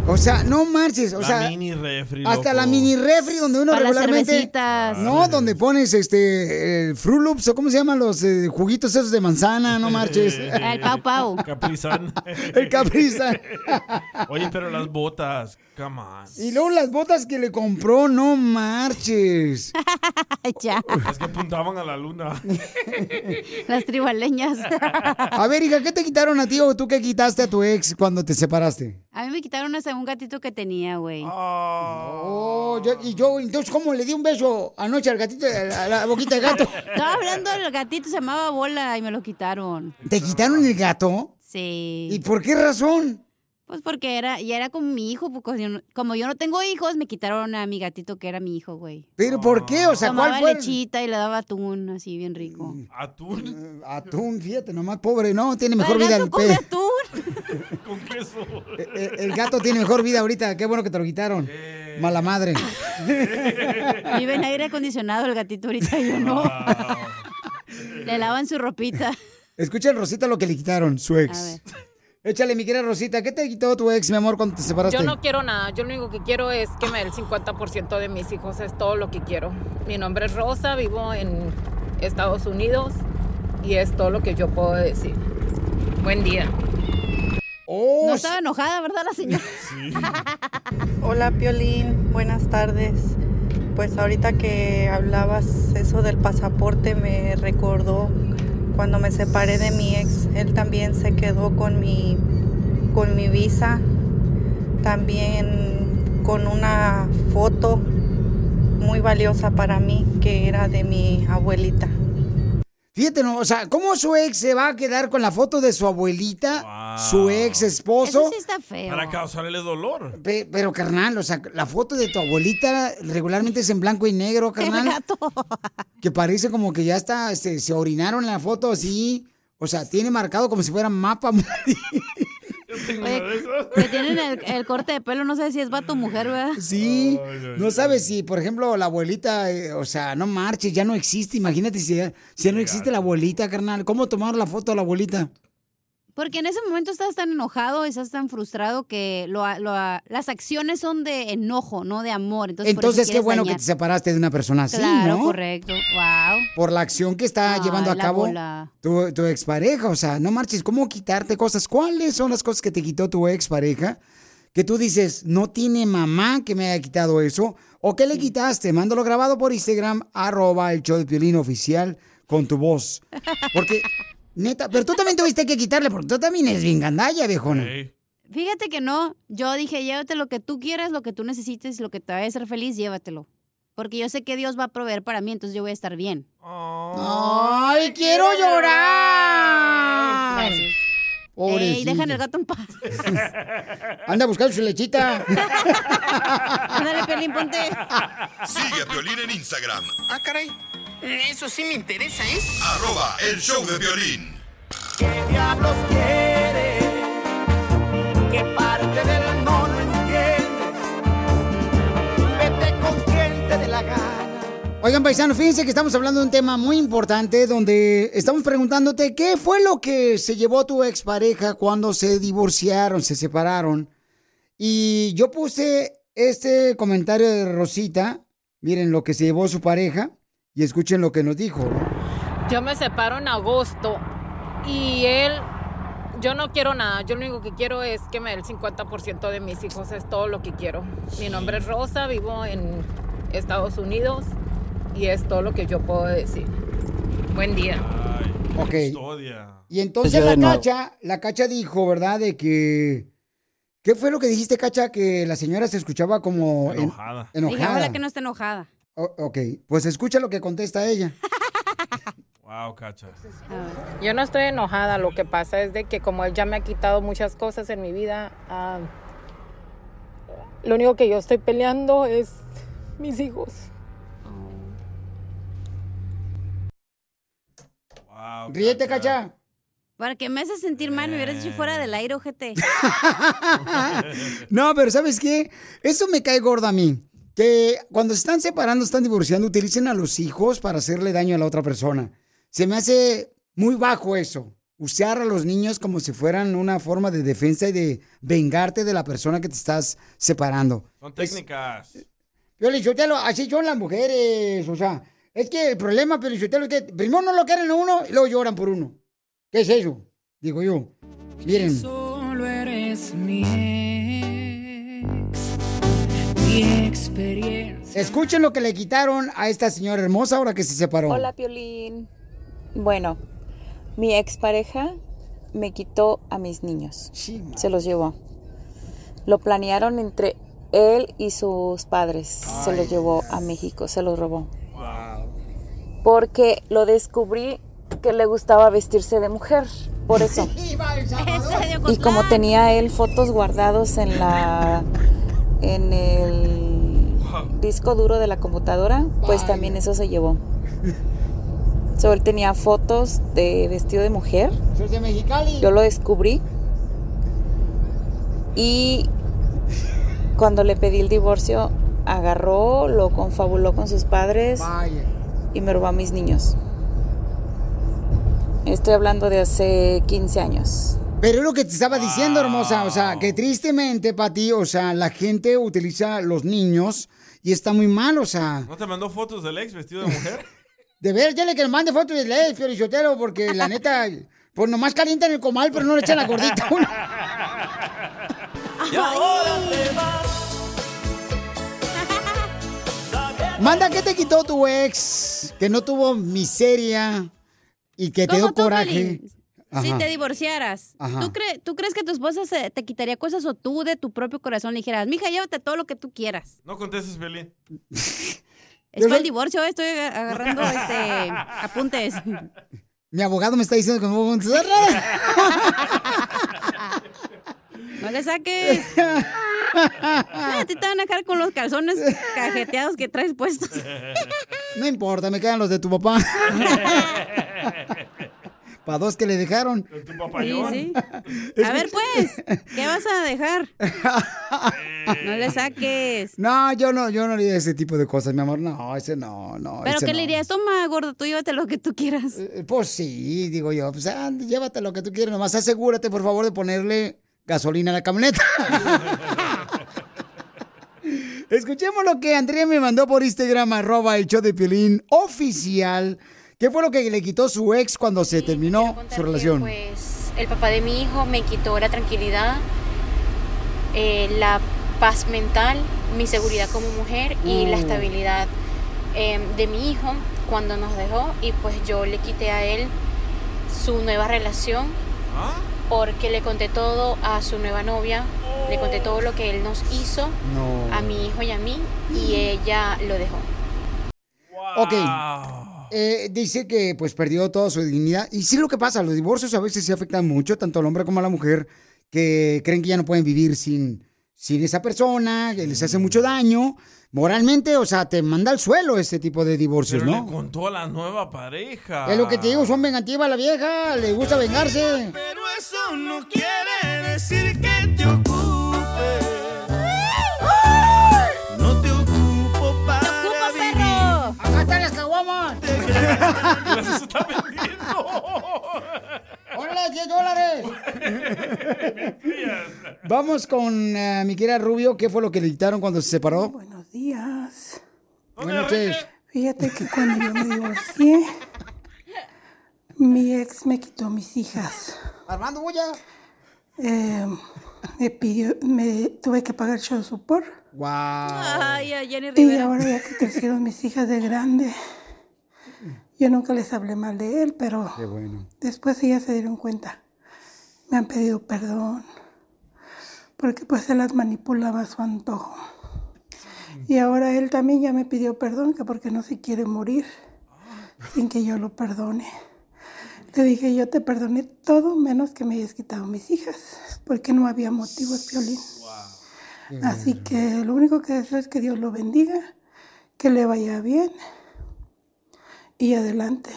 O sea, no marches, o la sea, mini refri. hasta loco. la mini refri donde uno Para regularmente no, donde pones este el Fruit Loops o cómo se llaman los eh, juguitos esos de manzana, no [laughs] marches. El Pau Pau. Caprizán. El Caprizán. [laughs] [laughs] Oye, pero las botas, come on. Y luego las botas que le compró, no marches. ya. Es que apuntaban a la luna. Las tribaleñas. A ver, hija, ¿qué te quitaron a ti o tú qué quitaste a tu ex cuando te separaste? A mí me quitaron un gatito que tenía, güey. Oh, yo- y yo, entonces, ¿cómo le di un beso anoche al gatito, a la boquita del gato? [laughs] Estaba hablando del gatito, se llamaba Bola y me lo quitaron. ¿Te quitaron el gato? Sí. ¿Y por qué razón? Pues porque era, ya era como mi hijo, porque yo no- como yo no tengo hijos, me quitaron a mi gatito que era mi hijo, güey. ¿Pero por qué? O sea, Tomaba ¿cuál fue? lechita y le daba atún, así bien rico. ¿Atún? [laughs] Atún, fíjate, nomás pobre, ¿no? Tiene mejor vida el come pe- atún. [laughs] Con queso. El, el gato tiene mejor vida ahorita. Qué bueno que te lo quitaron. Mala madre. [laughs] Vive en aire acondicionado el gatito ahorita, yo no. [laughs] Le lavan su ropita. Escucha, Rosita, lo que le quitaron, su A ex. ver. Échale, mi querida Rosita, ¿qué te quitó tu ex, mi amor, cuando te separaste? Yo no quiero nada, yo lo único que quiero es que me dé el 50% de mis hijos, es todo lo que quiero. Mi nombre es Rosa, vivo en Estados Unidos y es todo lo que yo puedo decir. Buen día. Oh, No estaba enojada, ¿verdad, la señora? [laughs] [laughs] Hola Piolín, buenas tardes. Pues ahorita que hablabas eso del pasaporte me recordó cuando me separé de mi ex. Él también se quedó con mi, con mi visa, también con una foto muy valiosa para mí que era de mi abuelita. Fíjate, no, o sea, ¿cómo su ex se va a quedar con la foto de su abuelita, su ex esposo? Eso sí está feo. Para causarle dolor. Pe- pero, carnal, o sea, la foto de tu abuelita regularmente es en blanco y negro, carnal. Que parece como que ya está, este, se orinaron en la foto así. O sea, tiene marcado como si fuera mapa. Oye, que tienen el, el corte de pelo, no sé si es vato o mujer, ¿verdad? Sí, no sabes si, por ejemplo, la abuelita, eh, o sea, no marches, ya no existe. Imagínate si ya, si ya no existe la abuelita, carnal. ¿Cómo tomaron la foto de la abuelita? Porque en ese momento estás tan enojado, estás tan frustrado que lo, lo- las acciones son de enojo, no de amor. Entonces, qué bueno que te separaste de una persona así, Claro, ¿no? correcto. Wow. Por la acción que está Ay, llevando a cabo tu, tu expareja. O sea, no marches, ¿cómo quitarte cosas? ¿Cuáles son las cosas que te quitó tu expareja? Que tú dices, no tiene mamá que me haya quitado eso. ¿O qué le quitaste? Mándalo grabado por Instagram, arroba el show de Piolín oficial con tu voz. Porque, neta, pero tú también tuviste que quitarle, porque tú también eres bien gandalla, viejona. Fíjate que no, yo dije, llévate lo que tú quieras, lo que tú necesites, lo que te vaya a hacer feliz, llévatelo. Porque yo sé que Dios va a proveer para mí, entonces yo voy a estar bien. ¡Ay, quiero llorar! Gracias. Ey, dejan el gato en paz. [laughs] Anda buscando su lechita. [laughs] Ándale, Pelín, ponte. Sigue a Piolín en Instagram, Ah, caray. Eso sí me interesa, ¿eh? arroba el show de violín. ¿Qué diablos quiere? ¿Qué parte del no lo entiendes? Vete con quien te dé la gana. Oigan, paisanos, fíjense que estamos hablando de un tema muy importante donde estamos preguntándote qué fue lo que se llevó tu expareja cuando se divorciaron, se separaron. Y yo puse este comentario de Rosita. Miren lo que se llevó su pareja y escuchen lo que nos dijo. Yo me separo en agosto y él yo no quiero nada. Yo lo único que quiero es que me dé el 50% de mis hijos. Es todo lo que quiero. Mi nombre es Rosa, vivo en Estados Unidos y es todo lo que yo puedo decir. Buen día. Ok. Custodia. Y entonces Yo la cacha, la cacha dijo, ¿verdad? De que... ¿Qué fue lo que dijiste, cacha? Que la señora se escuchaba como... en- Enojada. Dije, enojada. ojalá que no esté enojada. O- ok, pues escucha lo que contesta ella. [laughs] Wow, cacha. Yo no estoy enojada, lo que pasa es de que como él ya me ha quitado muchas cosas en mi vida, lo único que yo estoy peleando es mis hijos. Ríete, cacha. Para que me hace sentir mal, me hubieras dicho fuera del aire, ojete. [laughs] No, pero ¿sabes qué? Eso me cae gordo a mí. Que cuando se están separando, están divorciando, utilicen a los hijos para hacerle daño a la otra persona. Se me hace muy bajo eso. Usar a los niños como si fueran una forma de defensa y de vengarte de la persona que te estás separando. Son técnicas. Piolichotelo, así son las mujeres. O sea, es que el problema, Piolichotelo, es que primero no lo quieren a uno y luego lloran por uno. ¿Qué es eso? Digo yo. Miren. Solo eres mi experiencia. Escuchen lo que le quitaron a esta señora hermosa ahora que se separó. Hola, Piolín. Bueno, mi expareja me quitó a mis niños. Se los llevó. Lo planearon entre él y sus padres. Se los llevó a México, se los robó. Porque lo descubrí que le gustaba vestirse de mujer. Por eso. [laughs] Y como tenía él fotos guardados en la en el disco duro de la computadora, pues también eso se llevó. So, él tenía fotos de vestido de mujer. Soy de Mexicali. Yo lo descubrí. Y cuando le pedí el divorcio, agarró, lo confabuló con sus padres y me robó a mis niños. Estoy hablando de hace 15 años. Pero es lo que te estaba diciendo, hermosa. O sea, que tristemente, Pati, o sea, la gente utiliza los niños y está muy mal, o sea. ¿No te mandó fotos del ex vestido de mujer? [laughs] De ver, ya le que le mande fotos de ley, Fiorichotero, porque la neta, pues nomás calientan el comal, pero no le echan la gordita. a uno. [laughs] Y ahora te vas. Manda, ¿qué te quitó tu ex? Que no tuvo miseria y que te ¿Cómo dio coraje. Si te divorciaras. ¿tú, cre- ¿tú crees que tu esposa se- te quitaría cosas o tú de tu propio corazón le dijeras, mija, llévate todo lo que tú quieras? No contestes, Violín. [laughs] Es para el divorcio, eh, estoy agarrando este [laughs] apuntes. Mi abogado me está diciendo que no voy a contestar. [laughs] No le saques. A ti te van a dejar con los calzones cajeteados que traes puestos. No importa, me quedan los de tu papá. Para dos que le dejaron. Sí, sí. [laughs] A ver, pues, [laughs] ¿qué vas a dejar? No le saques. No, yo no, yo no haría ese tipo de cosas, mi amor. No, ese no, no. ¿Pero ese qué no. le dirías? Toma, gordo, tú llévate lo que tú quieras. Pues sí, digo yo, pues ah, llévate lo que tú quieras, nomás asegúrate, por favor, de ponerle gasolina a la camioneta. [laughs] Escuchemos lo que Andrea me mandó por Instagram, arroba el show de Piolín oficial. ¿Qué fue lo que le quitó su ex cuando se terminó su relación? Pues el papá de mi hijo me quitó la tranquilidad, eh, la paz mental, mi seguridad como mujer y la Mm. estabilidad eh, de mi hijo cuando nos dejó y pues yo le quité a él su nueva relación porque le conté todo a su nueva novia, le conté todo lo que él nos hizo No. a mi hijo y a mí y ella lo dejó. Ok. Eh, dice que pues perdió toda su dignidad. Y sí lo que pasa, los divorcios a veces se afectan mucho, tanto al hombre como a la mujer, que creen que ya no pueden vivir sin, sin esa persona, que les hace mucho daño. Moralmente, o sea, te manda al suelo este tipo de divorcios, Pero ¿no? le contó a la nueva pareja. Es lo que te digo, son vengativas la vieja, le gusta vengarse. Pero eso no quiere decir que te Las está vendiendo. ¡Hola, 10 dólares! Vamos con eh, mi querida Rubio, ¿qué fue lo que le quitaron cuando se separó? Buenos días. Buenas noches. Fíjate que cuando yo me divorcié, mi ex me quitó mis hijas. Armando Bulla. Eh, me pidió, me tuve que pagar show support. Wow. Ay, a Jenny Y ahora ya que crecieron mis hijas de grande, yo nunca les hablé mal de él, pero bueno. después ellas se dieron cuenta. Me han pedido perdón, porque pues él las manipulaba a su antojo. Y ahora él también ya me pidió perdón, que porque no se quiere morir sin que yo lo perdone. Le dije, yo te perdoné todo menos que me hayas quitado mis hijas, porque no había motivos, Piolín. Así que lo único que deseo es que Dios lo bendiga, que le vaya bien y adelante.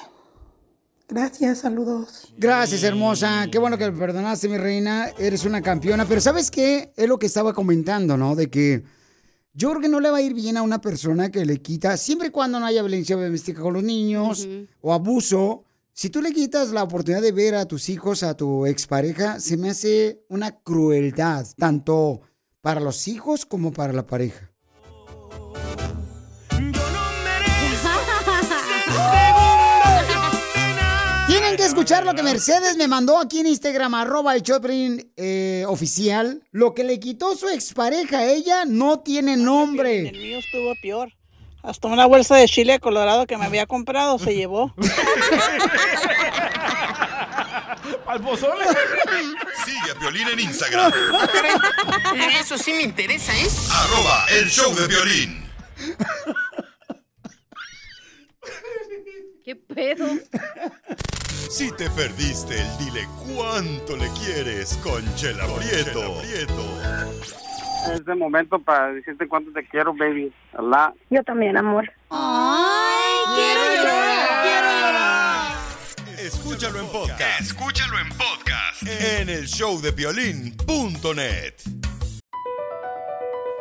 Gracias, saludos. Gracias, hermosa. Qué bueno que me perdonaste, mi reina. Eres una campeona. Pero ¿sabes qué? Es lo que estaba comentando, ¿no? De que yo creo que no le va a ir bien a una persona que le quita, siempre y cuando no haya violencia doméstica con los niños o abuso. Si tú le quitas la oportunidad de ver a tus hijos, a tu expareja, se me hace una crueldad, tanto para los hijos como para la pareja. Escuchar lo que Mercedes me mandó aquí en Instagram, arroba el Choplin eh, oficial. Lo que le quitó su expareja a ella no tiene nombre. El mío estuvo peor. Hasta una bolsa de chile colorado que me había comprado se llevó. [laughs] ¿Al pozole? Sigue a Piolín en Instagram. Eso sí me interesa, ¿eh? Arroba el show de violín. [laughs] ¿Qué pedo? Si te perdiste el dile cuánto le quieres con Chela Prieto. Es el momento para decirte cuánto te quiero, baby. Allah. Yo también, amor. Ay, quiero llorar, quiero llorar. Escúchalo en podcast. Escúchalo en podcast. En el show de violín.net.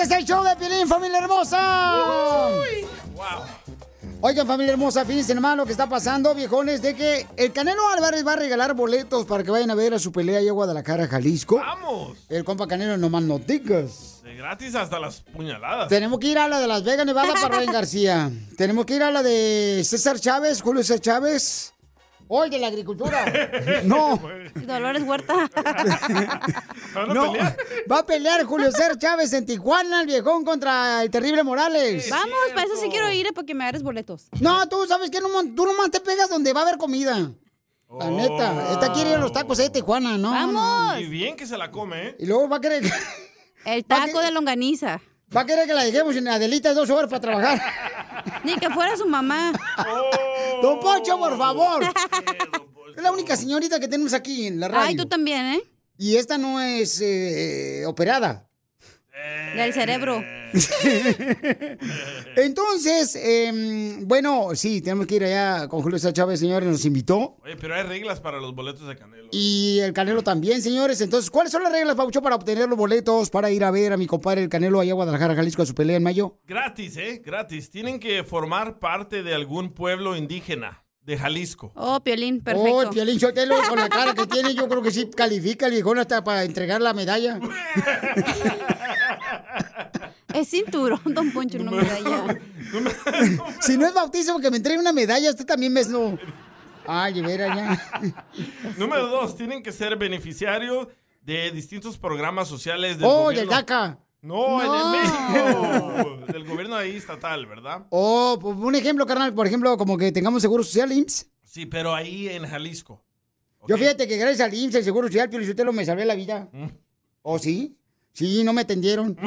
Este es el show de Pilín, familia hermosa. Oigan, familia hermosa, fíjense nomás lo que está pasando, viejones, de que el Canelo Álvarez va a regalar boletos para que vayan a ver a su pelea allá a Guadalajara, Jalisco. ¡Vamos! El compa Canelo nomás no digas. De gratis hasta las puñaladas. Tenemos que ir a la de Las Vegas, Nevada, para Ryan García. [laughs] Tenemos que ir a la de César Chávez, Julio César Chávez. Hoy de la agricultura. [laughs] No. Dolores Huerta. No, va a pelear Julio César Chávez en Tijuana, el viejón, contra el terrible Morales. Vamos, para eso sí quiero ir, eh, para que me agarres boletos. No, tú sabes que no, tú nomás te pegas donde va a haber comida. La neta, esta quiere ir a los tacos ahí de Tijuana, ¿no? Vamos. Y bien que se la come, ¿eh? Y luego va a querer... El taco de longaniza. Va a querer que la dejemos en Adelita dos horas para trabajar. Ni que fuera su mamá. Don Poncho, por favor. Es la única señorita que tenemos aquí en la radio. Ay, tú también, ¿eh? Y esta no es eh, operada. Del cerebro. [laughs] Entonces, em, bueno, sí, tenemos que ir allá con Julio César Chávez, señores, nos invitó. Oye, pero hay reglas para los boletos de Canelo. Y el Canelo también, señores. Entonces, ¿cuáles son las reglas, Paucho, para obtener los boletos para ir a ver a mi compadre el Canelo allá a Guadalajara, Jalisco, a su pelea en mayo? Gratis, ¿eh? Gratis. Tienen que formar parte de algún pueblo indígena de Jalisco. Oh, Piolín, perfecto. Oh, Piolín Sotelo, con la cara que tiene, yo creo que sí califica el viejón hasta para entregar la medalla. [laughs] Es cinturón, don Poncho, no medalla. [laughs] si no es bautizo, que me entregue una medalla, usted también me no. Ay, vera ya. [laughs] Número dos, tienen que ser beneficiarios de distintos programas sociales del Oh, gobierno. del DACA. No, en No. el México. Del gobierno ahí estatal, ¿verdad? O pues, un ejemplo, carnal, por ejemplo, como que tengamos seguro social IMSS. Sí, pero ahí en Jalisco. Yo fíjate que gracias al IMSS, el seguro social, Pio me salvé la vida. Mm. ¿O sí? Sí, no me atendieron. [laughs]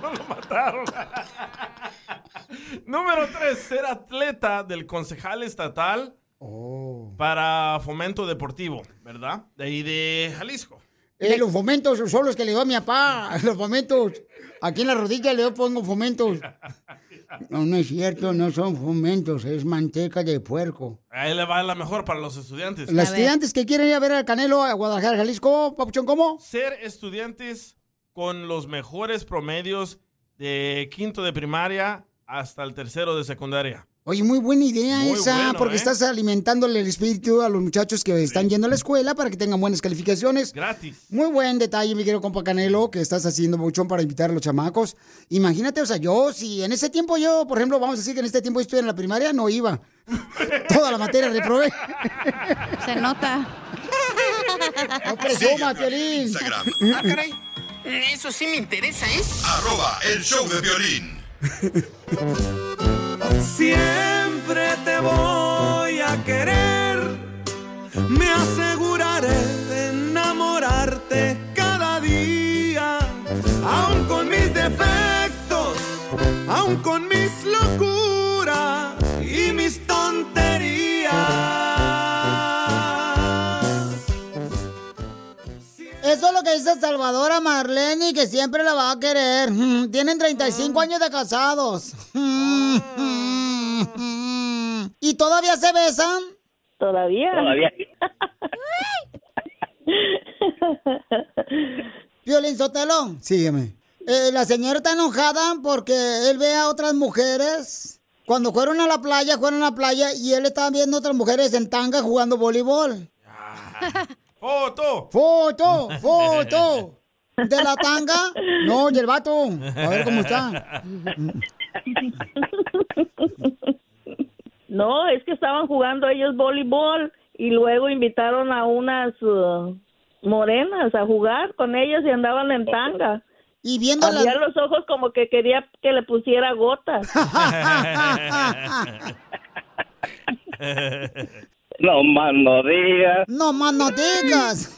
no lo mataron. [laughs] Número 3, ser atleta del concejal estatal Oh. para fomento deportivo, ¿verdad? De ahí de Jalisco. Eh, los fomentos son los que le doy a mi papá. [laughs] Los fomentos. Aquí en la rodilla le pongo fomentos. No, no es cierto, no son fomentos, es manteca de puerco. Ahí le va la mejor para los estudiantes. Los estudiantes que quieren ir a ver al Canelo a Guadalajara, Jalisco, Papuchón, ¿cómo? Ser estudiantes con los mejores promedios de quinto de primaria hasta el tercero de secundaria. Oye, muy buena idea Muy esa, bueno, porque ¿eh? estás alimentándole el espíritu a los muchachos que están yendo a la escuela para que tengan buenas calificaciones. Gratis. Muy buen detalle, mi querido compa Canelo, que estás haciendo mucho para invitar a los chamacos. Imagínate, o sea, yo, si en ese tiempo yo, por ejemplo, vamos a decir que en este tiempo yo estuve en la primaria, no iba. [laughs] Toda la materia reprobé. Se nota. No Piolín. Instagram. [laughs] Ah, caray. Eso sí me interesa, ¿eh? Arroba el show de violín. [laughs] con mis locuras y mis tonterías. Eso es lo que dice Salvadora Marlene, que siempre la va a querer. [laughs] Tienen 35 años de casados. [laughs] ¿Y todavía se besan? Todavía. Todavía. [laughs] Violín Sotelo. Sígueme. Eh, la señora está enojada porque él ve a otras mujeres. Cuando fueron a la playa, fueron a la playa y él estaba viendo a otras mujeres en tanga jugando voleibol. [laughs] ¡Foto! ¡Foto! ¡Foto! [laughs] ¿De la tanga? No, y el vato. A ver cómo está. No, es que estaban jugando ellos voleibol y luego invitaron a unas uh, morenas a jugar con ellas y andaban en tanga. Y viendo Abría los ojos como que quería que le pusiera gotas. [laughs] No más no digas. No más no digas.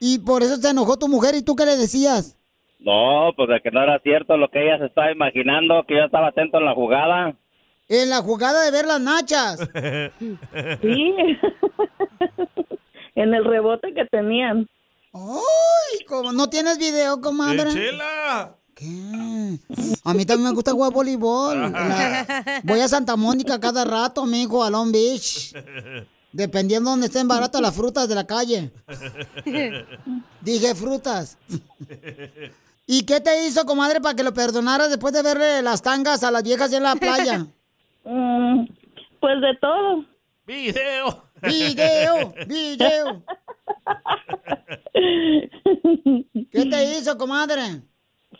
y por eso se enojó tu mujer. ¿Y tú qué le decías? No, pues de que no era cierto lo que ella se estaba imaginando, que yo estaba atento en la jugada. En la jugada de ver las nachas. Sí. En el rebote que tenían. ¡Ay! Como no tienes video, comadre. ¡Chela! ¿Qué? A mí también me gusta jugar voleibol. La- Voy a Santa Mónica cada rato, mijo, a Long Beach. Dependiendo de donde estén baratas las frutas de la calle. Dije frutas. ¿Y qué te hizo, comadre, para que lo perdonaras después de verle las tangas a las viejas en la playa? [laughs] Mm, pues de todo. ¡Video! ¡Video! ¡Video! ¿Qué te hizo, comadre?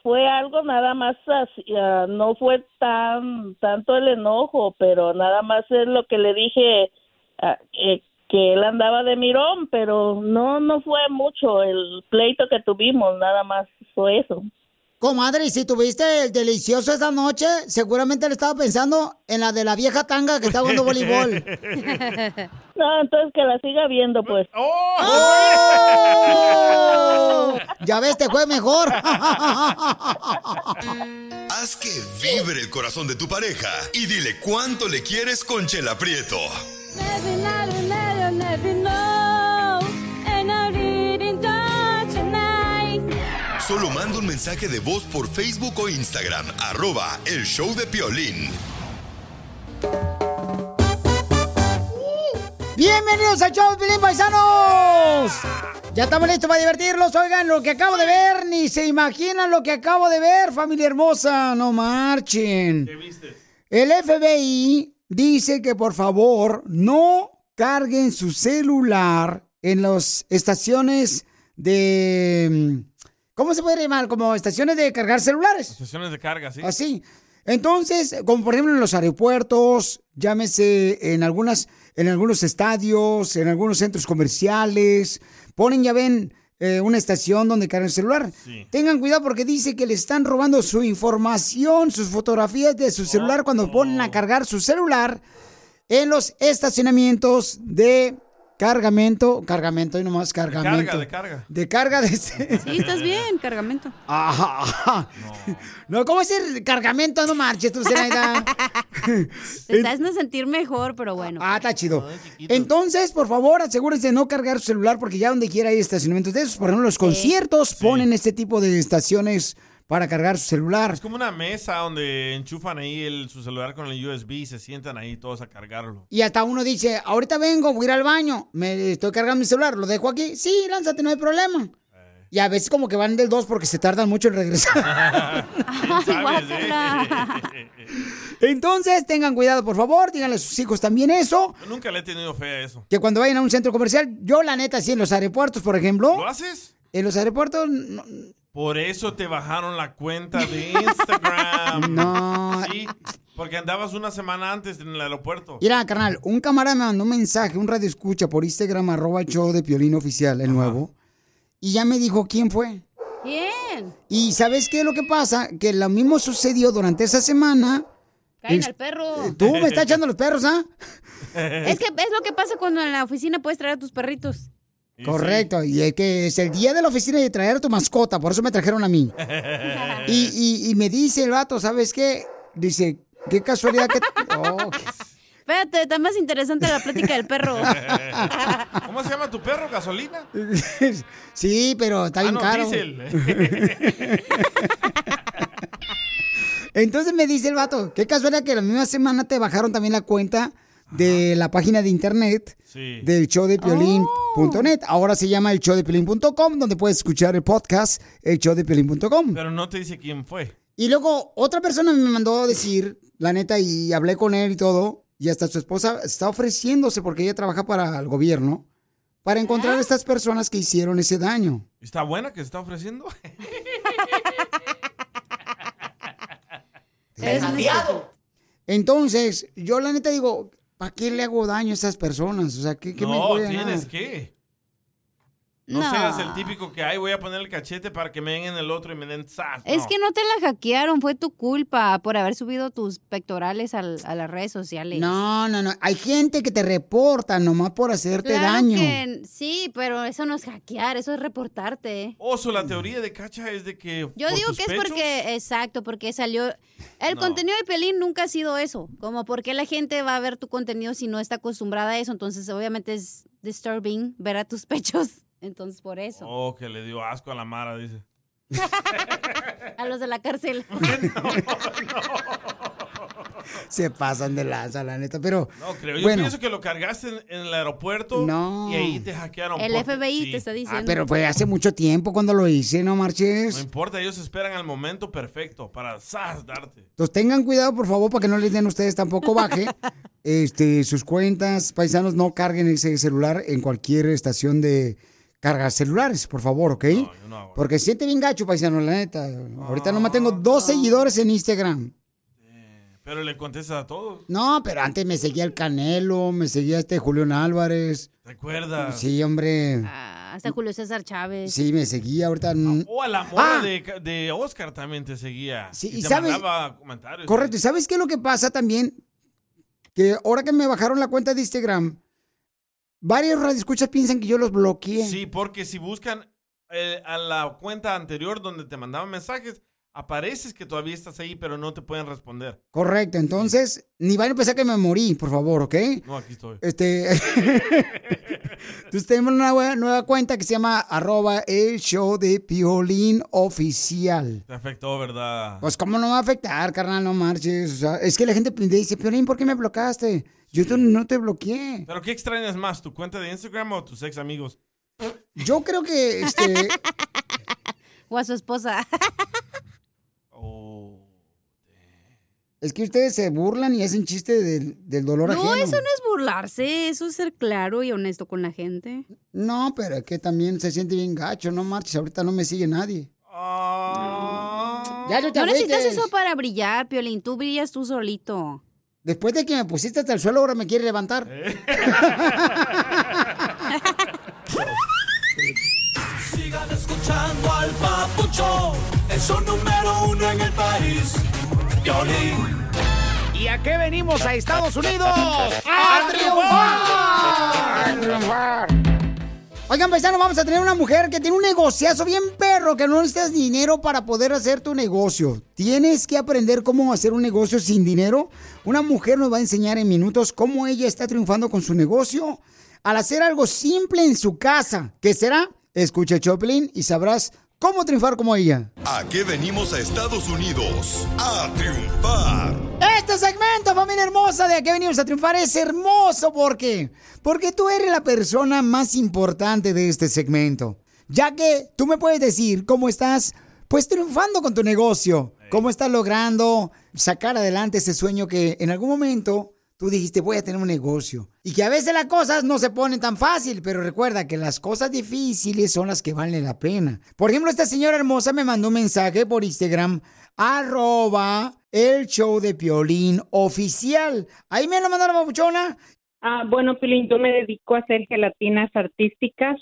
Fue algo nada más ah, no fue tan tanto el enojo, pero nada más es lo que le dije ah, que él andaba de mirón, pero no no fue mucho el pleito que tuvimos, nada más fue eso. Comadre, y si tuviste el delicioso esa noche, seguramente le estaba pensando en la de la vieja tanga que está jugando voleibol. [laughs] No, entonces que la siga viendo, pues. ¡Oh! Ya ves, te fue mejor. [laughs] Haz que vibre el corazón de tu pareja y dile cuánto le quieres con Chela Prieto. Solo manda un mensaje de voz por Facebook o Instagram, arroba el show de Piolín. Bienvenidos al show de Pilín Paisanos. Ya estamos listos para divertirlos. Oigan, lo que acabo de ver, ni se imaginan lo que acabo de ver, familia hermosa. No marchen. ¿Qué viste? El FBI dice que por favor no carguen su celular en las estaciones de... ¿Cómo se puede llamar? Como estaciones de cargar celulares. Sesiones de carga, ¿sí? Así. Entonces, como por ejemplo en los aeropuertos, llámese en algunas, en algunos estadios, en algunos centros comerciales, ponen, ya ven, eh, una estación donde cargan el celular. Tengan cuidado porque dice que le están robando su información, sus fotografías de su celular cuando ponen a cargar su celular en los estacionamientos de cargamento, cargamento y nomás cargamento. carga, de carga. De carga de... este- Sí, estás bien, cargamento. Ajá, ajá. No, ¿cómo decir cargamento? No marches tú, Zenaida. [laughs] Te estás a sentir mejor, pero bueno. Ah, está chido. Entonces, por favor, asegúrense de no cargar su celular porque ya donde quiera hay estacionamientos de esos. Por ejemplo, los conciertos ponen este tipo de estaciones para cargar su celular. Es como una mesa donde enchufan ahí el, su celular con el USB y se sientan ahí todos a cargarlo. Y hasta uno dice, ahorita vengo, voy a ir al baño, me estoy cargando mi celular, lo dejo aquí. Sí, lánzate, no hay problema. Y a veces como que van del 2 porque se tardan mucho en regresar. [laughs] Entonces, tengan cuidado, por favor, díganle a sus hijos también eso. Yo nunca le he tenido fe a eso. Que cuando vayan a un centro comercial, yo la neta, sí, en los aeropuertos, por ejemplo. ¿Lo haces? En los aeropuertos, no, Por eso te bajaron la cuenta de Instagram. [laughs] No. Sí, porque andabas una semana antes en el aeropuerto. Mira, carnal, un camarada me mandó un mensaje, un radio escucha por Instagram, arroba el show de Piolín Oficial, el nuevo. Y ya me dijo quién fue. Bien. Y ¿sabes qué es lo que pasa? Que lo mismo sucedió durante esa semana. Caen al perro. Tú me estás echando los perros, ¿ah? Es que es lo que pasa cuando en la oficina puedes traer a tus perritos. Correcto, y es que es el día de la oficina de traer a tu mascota, por eso me trajeron a mí. Y, y- y me dice el vato, ¿sabes qué? Dice, qué casualidad que... [laughs] Oh, Espérate, está más interesante la plática del perro. [laughs] ¿Cómo se llama tu perro? ¿Gasolina? [laughs] sí, pero está Ah, bien no, caro. diésel. Entonces me dice el vato, qué casualidad que la misma semana te bajaron también la cuenta de la página de internet Sí. del show de Piolín.net. Ahora se llama el show de Piolín.com, donde puedes escuchar el podcast, el show de Piolín.com. Pero no te dice quién fue. Y luego otra persona me mandó a decir, la neta, y hablé con él y todo, y hasta su esposa está ofreciéndose, porque ella trabaja para el gobierno, para encontrar a estas personas que hicieron ese daño. ¿Está buena que se está ofreciendo? [laughs] Entonces, yo la neta digo, ¿para qué le hago daño a estas personas? O sea, ¿qué, qué me no, puede tienes ganar? que. No, No. seas el típico que, ay, voy a poner el cachete para que me den en el otro y me den zas. Es que no te la hackearon, fue tu culpa por haber subido tus pectorales al- a las redes sociales. No, no, no. Hay gente que te reporta nomás por hacerte Claro daño. que sí, pero eso no es hackear, eso es reportarte. Oso, la teoría de Cacha es de que. Yo digo que es pechos- porque, exacto, porque salió... El No. contenido de Pelín nunca ha sido eso. Como por qué la gente va a ver tu contenido si no está acostumbrada a eso. Entonces, obviamente es disturbing ver a tus [laughs] pechos. Entonces, por eso. Oh, que le dio asco a la Mara, dice. [laughs] A los de la cárcel. [laughs] Se pasan de lanza, la neta. Pero, No, creo. Yo bueno. pienso que lo cargaste en, en el aeropuerto No. y ahí te hackearon. El FBI sí. te está diciendo. Ah, pero fue hace mucho tiempo cuando lo hice, ¿no No marches? importa, ellos esperan al momento perfecto para ¡zas! darte. Entonces tengan cuidado, por favor, para que no les den ustedes tampoco baje [laughs] este, sus cuentas. Paisanos, no carguen ese celular en cualquier estación de cargas celulares, por favor, ¿ok? Porque siente bien gacho, paisano, la neta. Ahorita nomás tengo dos seguidores en Instagram. Pero le contestas a todos. No, pero antes me seguía el Canelo, me seguía este Julián Álvarez. ¿Te acuerdas? Sí, hombre. Ah, Hasta Julio César Chávez. Sí, me seguía ahorita. O a la Ah. de, de Oscar también te seguía. Sí, y y te sabes- mandaba comentarios. Correcto. ¿Y sabes qué es lo que pasa también? Que ahora que me bajaron la cuenta de Instagram, varios radioescuchas piensan que yo los bloqueé. Sí, porque si buscan eh, a la cuenta anterior donde te mandaban mensajes, apareces que todavía estás ahí, pero no te pueden responder. Correcto. Entonces, ni van a pensar que me morí, por favor, ¿ok? No, aquí estoy. Este. [laughs] Entonces tenemos una nueva, nueva cuenta que se llama arroba el show de Piolín Oficial. Te afectó, ¿verdad? Pues, ¿cómo no va a afectar, carnal? No marches. O sea, es que la gente dice, Piolín, ¿por qué me bloqueaste? Yo te- no te bloqueé. ¿Pero qué extrañas más, tu cuenta de Instagram o tus ex amigos? Yo creo que, este... [laughs] O a su esposa. [laughs] es que ustedes se burlan y hacen chiste del, del dolor No, ajeno. eso no es burlarse, eso es ser claro y honesto con la gente. No, pero es que también se siente bien gacho, no marches. Ahorita no me sigue nadie. Ah. Ya no te No necesitas eso para brillar, Piolín. Tú brillas tú solito. Después de que me pusiste hasta el suelo, ahora me quiere levantar. [laughs] Sigan escuchando al papucho, es un número uno en el país. Violín. ¿Y a qué venimos a Estados Unidos? ¡A triunfar! ¡A triunfar! Oigan, paisanos, vamos a tener una mujer que tiene un negociazo bien perro, que no necesitas dinero para poder hacer tu negocio. Tienes que aprender cómo hacer un negocio sin dinero. Una mujer nos va a enseñar en minutos cómo ella está triunfando con su negocio al hacer algo simple en su casa. ¿Qué será? Escucha Choplin y sabrás cómo triunfar como ella. ¿A qué venimos a Estados Unidos? A triunfar. Este segmento, familia hermosa, de que venimos a triunfar es hermoso. ¿Por qué? Porque tú eres la persona más importante de este segmento. Ya que tú me puedes decir cómo estás, pues triunfando con tu negocio. Cómo estás logrando sacar adelante ese sueño que en algún momento tú dijiste voy a tener un negocio. Y que a veces las cosas no se ponen tan fácil, pero recuerda que las cosas difíciles son las que valen la pena. Por ejemplo, esta señora hermosa me mandó un mensaje por Instagram, arroba el show de Piolín oficial. Ahí me lo mandaron, papuchona. Ah, bueno, Pilín, yo me dedico a hacer gelatinas artísticas.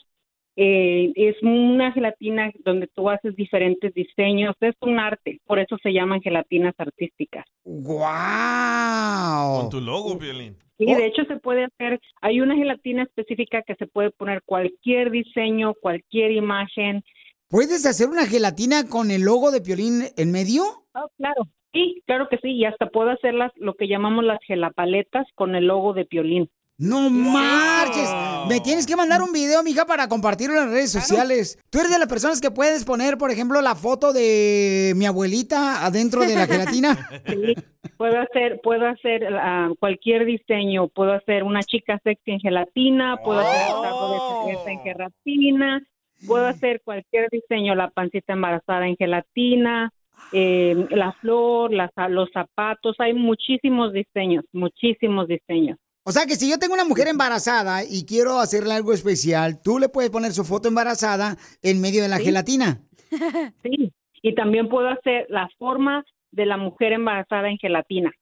Eh, es una gelatina donde tú haces diferentes diseños. Es un arte, por eso se llaman gelatinas artísticas. ¡Wow! Con tu logo, Piolín. Y de hecho se puede hacer, hay una gelatina específica que se puede poner cualquier diseño, cualquier imagen. ¿Puedes hacer una gelatina con el logo de Piolín en medio? Oh, claro. Sí, claro que sí, y hasta puedo hacer las, lo que llamamos las gelapaletas con el logo de Piolín. No marches. Me tienes que mandar un video, mija, para compartirlo en las redes sociales. Tú eres de las personas que puedes poner, por ejemplo, la foto de mi abuelita adentro de la gelatina. [laughs] Sí, puedo hacer, puedo hacer ah, cualquier diseño, puedo hacer una chica sexy en gelatina, puedo hacer un taco de cerveza en gelatina, puedo hacer cualquier diseño, la pancita embarazada en gelatina, eh, la flor, las, los zapatos, hay muchísimos diseños, muchísimos diseños. O sea que si yo tengo una mujer embarazada y quiero hacerle algo especial, tú le puedes poner su foto embarazada en medio de la Sí. gelatina. [laughs] Sí, y también puedo hacer la forma de la mujer embarazada en gelatina.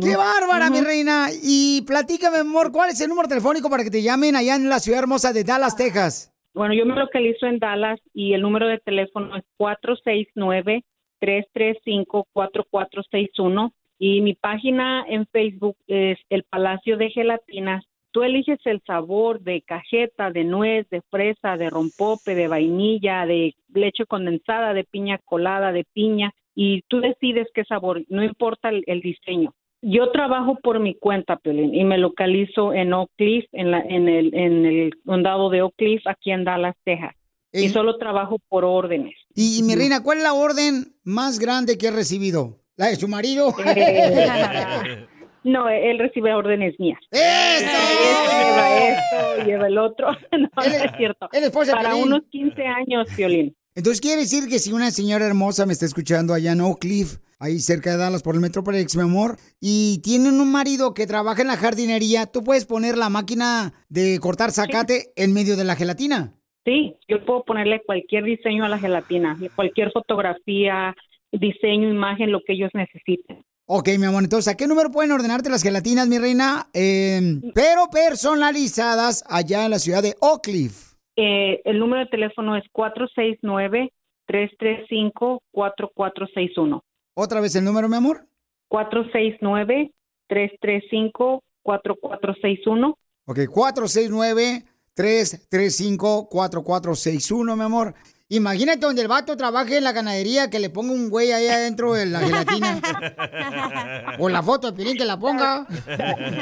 ¡Qué bárbara, mi reina! Y platícame, amor, ¿cuál es el número telefónico para que te llamen allá en la ciudad hermosa de Dallas, Texas? Bueno, yo me localizo en Dallas y el número de teléfono es 469-335-4461 y mi página en Facebook es El Palacio de Gelatinas. Tú eliges el sabor de cajeta, de nuez, de fresa, de rompope, de vainilla, de leche condensada, de piña colada, de piña y tú decides qué sabor, no importa el, el diseño. Yo trabajo por mi cuenta, Piolín, y me localizo en Oak Cliff, en, la, en, el, en el condado de Oak Cliff, aquí en Dallas, Texas. Y solo trabajo por órdenes. Y, y, mi reina, ¿cuál es la orden más grande que has recibido? ¿La de su marido? Eh, [laughs] no, él recibe órdenes mías. Lleva esto, lleva el otro. [laughs] No, no es cierto. el esposo Para Piolín. unos 15 años, Piolín. Entonces quiere decir que si una señora hermosa me está escuchando allá en Oak Cliff, ahí cerca de Dallas por el Metroplex, mi amor, y tienen un marido que trabaja en la jardinería, tú puedes poner la máquina de cortar zacate en medio de la gelatina. Sí, yo puedo ponerle cualquier diseño a la gelatina, cualquier fotografía, diseño, imagen, lo que ellos necesiten. Ok, mi amor, entonces, ¿a qué número pueden ordenarte las gelatinas, mi reina? Eh, pero personalizadas allá en la ciudad de Oak Cliff. Eh, el número de teléfono es 469-335-4461. ¿Otra vez el número, mi amor? 469-335-4461. Ok, 469-335-4461, mi amor. Imagínate donde el vato trabaje en la ganadería, que le ponga un güey ahí adentro de la gelatina. [laughs] o la foto de Piolín que la ponga.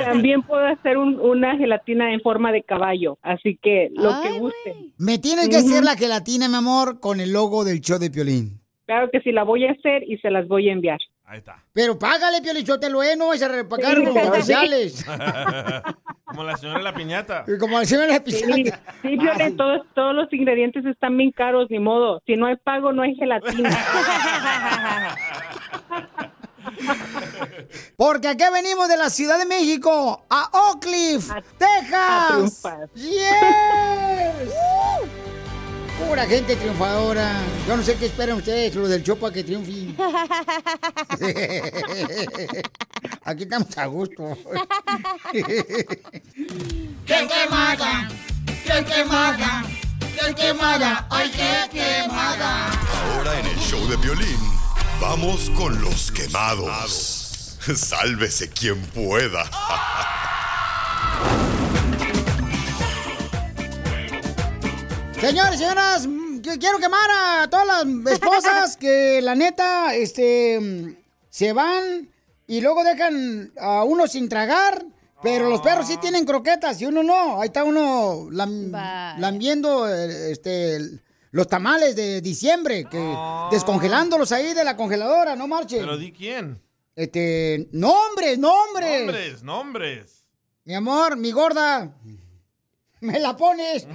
También puedo hacer un- una gelatina en forma de caballo, así que lo que guste. Me tienes que hacer la gelatina, mi amor, con el logo del show de Piolín. Claro que sí, la voy a hacer y se las voy a enviar. Ahí está. Pero págale, Piolín, yo te lo he, no vas a repagar Sí, los sí. comerciales. [laughs] [laughs] Como la señora de la piñata. Como la señora de la Sí, piñata. sí, Piolín, todos, todos los ingredientes están bien caros, ni modo. Si no hay pago, no hay gelatina. [laughs] Porque aquí venimos de la Ciudad de México, a Oak Cliff, Texas. triunfar. Yes. Pura gente triunfadora. Yo no sé qué esperan ustedes, los del Chopa, que triunfen. [laughs] Aquí estamos a gusto. ¡Qué quemada! ¡Qué quemada! ¡Qué quemada! ¡Ay, qué quemada! Ahora en el show de violín, vamos con los quemados. Sálvese quien pueda. [laughs] Señores, señoras, mm, quiero quemar a todas las esposas que la neta, este, mm, se van y luego dejan a uno sin tragar, pero los perros sí tienen croquetas y uno no. Ahí está uno lam- lambiendo, eh, este, los tamales de diciembre, que descongelándolos ahí de la congeladora, no marche. Pero di quién. Este, nombres, nombres. Nombres, nombres. Mi amor, mi gorda. Me la pones. [laughs]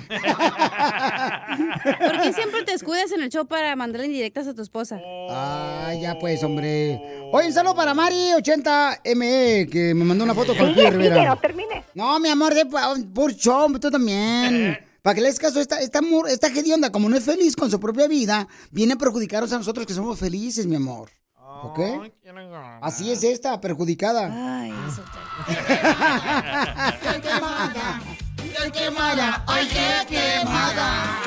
¿Por qué siempre te escudas en el show para mandarle indirectas a tu esposa? Ah, ya pues, hombre. Oye, un saludo para Mari80ME, que me mandó una foto con Rivera. termine. No, mi amor, de por show, tú también. [laughs] Para que le des caso, esta, esta, esta hedionda, como no es feliz con su propia vida, viene a perjudicarnos a nosotros que somos felices, mi amor. ¿Ok? Así es esta, perjudicada. Ay, eso [laughs] ¡Qué ¡Qué quemada! ¡Ay, qué quemada!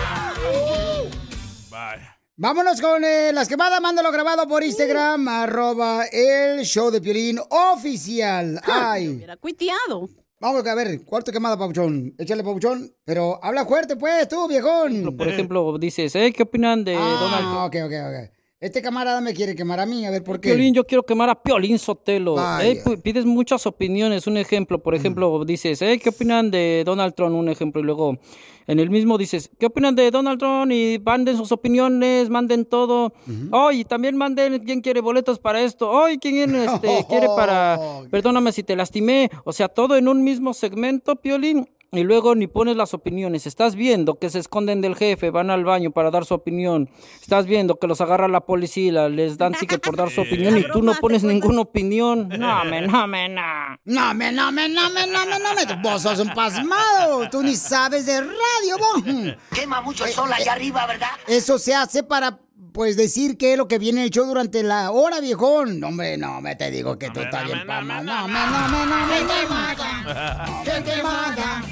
Vámonos con eh, las quemadas, mándalo grabado por Instagram, arroba el show de Piolín oficial. [laughs] Ay. Hubiera cuiteado. Vamos a ver, cuarto quemada, Pabuchón. Échale, Pabuchón. Pero habla fuerte, pues, tú, viejón. Por ejemplo, dices, "Eh, ¿qué opinan de Donald Ah, ok, ok, ok. Este camarada me quiere quemar a mí, a ver por qué. Piolín, yo quiero quemar a Piolín Sotelo. Eh, pides muchas opiniones. Un ejemplo, por ejemplo, dices, eh, ¿qué opinan de Donald Trump? Un ejemplo. Y luego, en el mismo dices, ¿qué opinan de Donald Trump? Y manden sus opiniones, manden todo. Oye, también manden quién quiere boletos para esto. Oye, quién este, [laughs] quiere para... Perdóname si te lastimé. O sea, todo en un mismo segmento, Piolín. Y luego ni pones las opiniones. Estás viendo que se esconden del jefe, van al baño para dar su opinión. Estás viendo que los agarra la policía, les dan ticket por dar su [laughs] opinión y tú no pones ninguna opinión. No, me, no, me, no. No, me, no, me, no, me, no, me, no, me. Vos sos un pasmado. Tú ni sabes de radio, vos. Quema mucho el sol allá arriba, ¿verdad? Eso se hace para, pues, decir qué es lo que viene el show durante la hora, viejón. No, hombre, no, me te digo que tú estás bien palma. No, me, no, me, no, me, ¡Qué no. quemada! ¡Qué quemada!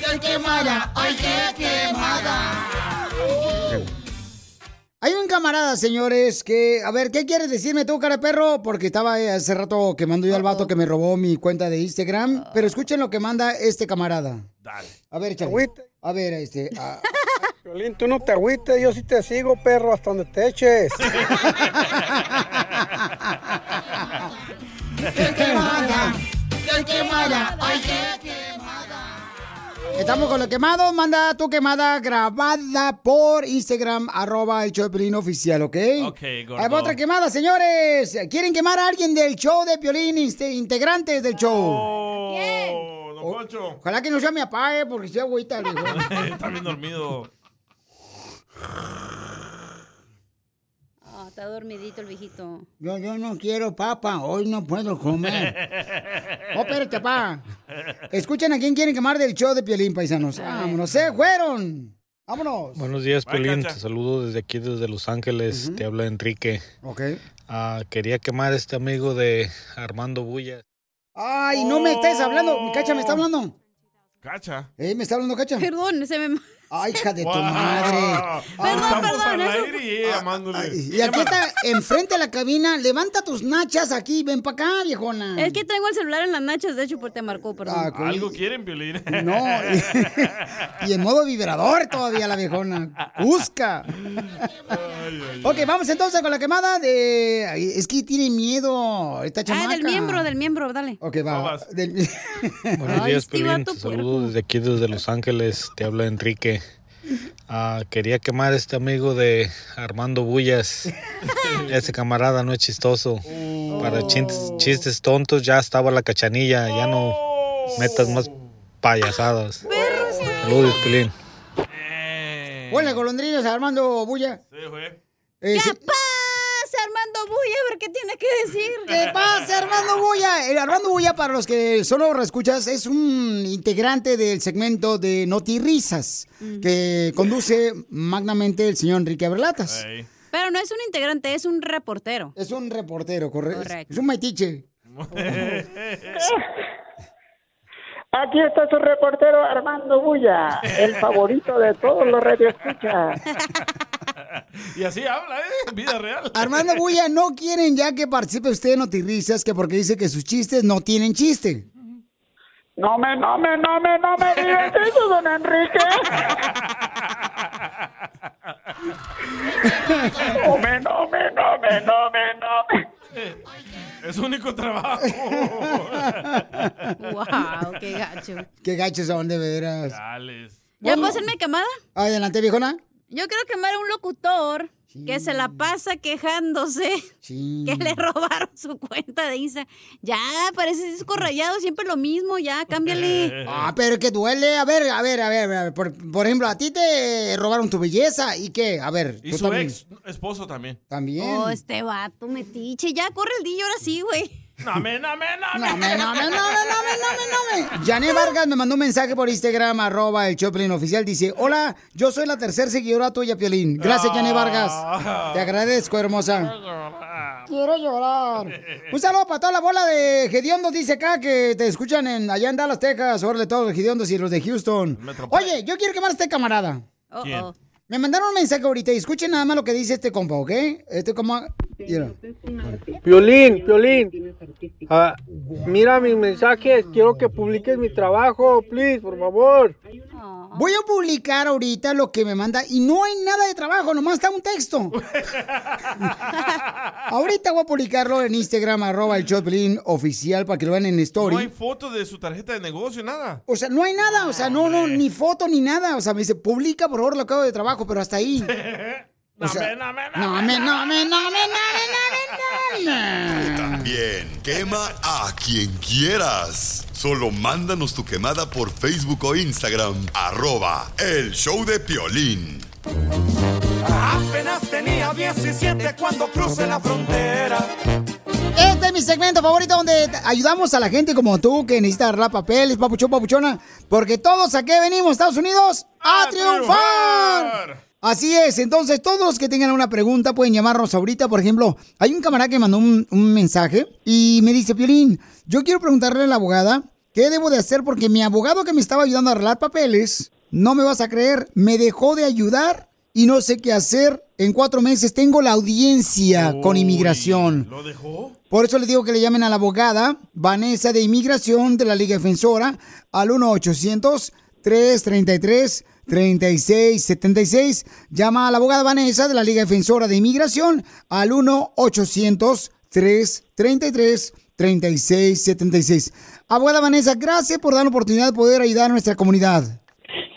¡Qué quemada! ¡Ay, qué quemada! Hay un camarada, señores, que, a ver, ¿qué quieres decirme tú, cara de perro? Porque estaba hace rato quemando yo al vato que me robó mi cuenta de Instagram. Pero escuchen lo que manda este camarada. Dale. A ver, échale. A ver, este. a- Violín, tú no te agüites, yo sí te sigo, perro, hasta donde te eches. [laughs] Estamos con lo quemado. Manda tu quemada grabada por Instagram, arroba el show de Piolín oficial, ¿ok? Ok, gordo. Hay otra quemada, señores. ¿Quieren quemar a alguien del show de Piolín, integrantes del show? Oh, don Poncho. Ojalá que no sea mi eh, porque estoy agüita. [laughs] Está bien dormido. Está dormidito el viejito. Yo, yo no quiero papa, hoy no puedo comer. [laughs] Oh, espérate, papá. Escuchen a quién quieren quemar del show de Piolín, paisanos. Vámonos, se fueron. Vámonos. Buenos días, Piolín. Te saludo desde aquí, desde Los Ángeles. Te habla Enrique. Ok. Ah, quería quemar a este amigo de Armando Bulla. Ay, no me estés hablando. Cacha, ¿me está hablando? Cacha. ¿Eh? ¿Me está hablando, Cacha? Perdón, se me... Ay, hija de tu Wow. madre. Perdón, al eso- aire y aquí está, enfrente de la cabina. Levanta tus nachas aquí. Ven para acá, viejona. Es que tengo el celular en las nachas, de hecho, porque te marcó, perdón. Ah. Algo quieren, Piolín. No. [laughs] y en modo vibrador todavía la viejona. Busca. Ok, vamos entonces con la quemada de... Ay, Es que tiene miedo esta Ah, chamaca. del miembro, del miembro, dale. Ok, va. Del- Buenos Ay, días, este Piolín. vato Te saludo desde aquí, desde Los Ángeles. Te habla Enrique. Ah, quería quemar a este amigo de Armando Bullas. [laughs] Ese camarada no es chistoso. Para chistes, chistes tontos ya estaba la cachanilla. Ya no metas más payasadas. Saludos, Piolín. Ponle golondrinas a Armando Bulla. Sí, güey. Eh, ¿Qué sí. pasa, Armando Bulla, a ver qué tiene que decir. ¿Qué pasa, Armando Bulla? El Armando Bulla, para los que solo escuchas, es un integrante del segmento de Notirrisas que conduce magnamente el señor Enrique Aberlatas. Pero no es un integrante, es un reportero. Es un reportero, correcto. Correcto. Es un metiche. [laughs] Aquí está su reportero Armando Bulla, el favorito de todos los radioescuchas. [laughs] Y así habla, ¿eh? Vida real. Armando Bulla, no quieren ya que participe usted en Notirrisas, que porque dice que sus chistes no tienen chiste. No me, no me, no me, no me digas eso, don Enrique. [laughs] No me, no me, no me, no me, no me. Es su único trabajo. [laughs] wow, qué gacho. Qué gachos son, de veras. ¿Ya puedo hacerme quemada? Adelante, viejona. Yo quiero quemar a un locutor que se la pasa quejándose [laughs] que le robaron su cuenta de Instagram. Ya, parece disco rayado, siempre lo mismo, ya, cámbiale. [laughs] Ah, pero que duele. A ver, a ver, a ver. a ver. Por, por ejemplo, a ti te robaron tu belleza. ¿Y qué? A ver. Y su también. ex esposo también. También. Oh, este vato metiche. Ya, corre el dillo ahora sí, güey. No me, no me, no No me, no me, no me, no me, no me, no me. Janet Vargas me mandó un mensaje por Instagram, arroba el Choplin oficial. Dice, hola, yo soy la tercer seguidora tuya, Piolín. Gracias, Janet Vargas. Te agradezco, hermosa. Quiero llorar. Un saludo para toda la bola de Gediondos, dice acá, que te escuchan en, allá en Dallas, Texas. Órale, todos los Gediondos y los de Houston. Oye, yo quiero quemar a este camarada. ¿Quién? Me mandaron un mensaje ahorita y escuchen nada más lo que dice este compa, ¿ok? Este compa... Mira. Piolín, Piolín. Ah, mira mis mensajes. Quiero que publiques mi trabajo, please, por favor. Voy a publicar ahorita lo que me manda y no hay nada de trabajo, nomás está un texto. [laughs] ahorita voy a publicarlo en Instagram, arroba el Choplin oficial para que lo vean en story. No hay foto de su tarjeta de negocio, nada. O sea, no hay nada, o sea, no, no, ni foto ni nada. O sea, me dice, publica por favor lo que hago de trabajo, pero hasta ahí. [laughs] O sea, no me, no me, no me, no me, no me, no me. También quema a quien quieras. Solo mándanos tu quemada por Facebook o Instagram. Arroba el show de Piolín. Apenas tenía 17 cuando crucé la frontera. Este es mi segmento favorito donde ayudamos a la gente como tú que necesita arreglar papeles, papuchón, papuchona, porque todos aquí venimos, Estados Unidos, a, triunfar. Así es, entonces todos los que tengan una pregunta pueden llamarnos ahorita. Por ejemplo, hay un camarada que mandó un, un mensaje y me dice, Piolín, yo quiero preguntarle a la abogada qué debo de hacer porque mi abogado que me estaba ayudando a arreglar papeles, no me vas a creer, me dejó de ayudar y no sé qué hacer. En cuatro meses tengo la audiencia con inmigración. ¿Lo dejó? Por eso les digo que le llamen a la abogada Vanessa de Inmigración de la Liga Defensora al 1-800-333-3676. Llama a la abogada Vanessa de la Liga Defensora de Inmigración al 1-800-333-3676. Abogada Vanessa, gracias por dar la oportunidad de poder ayudar a nuestra comunidad.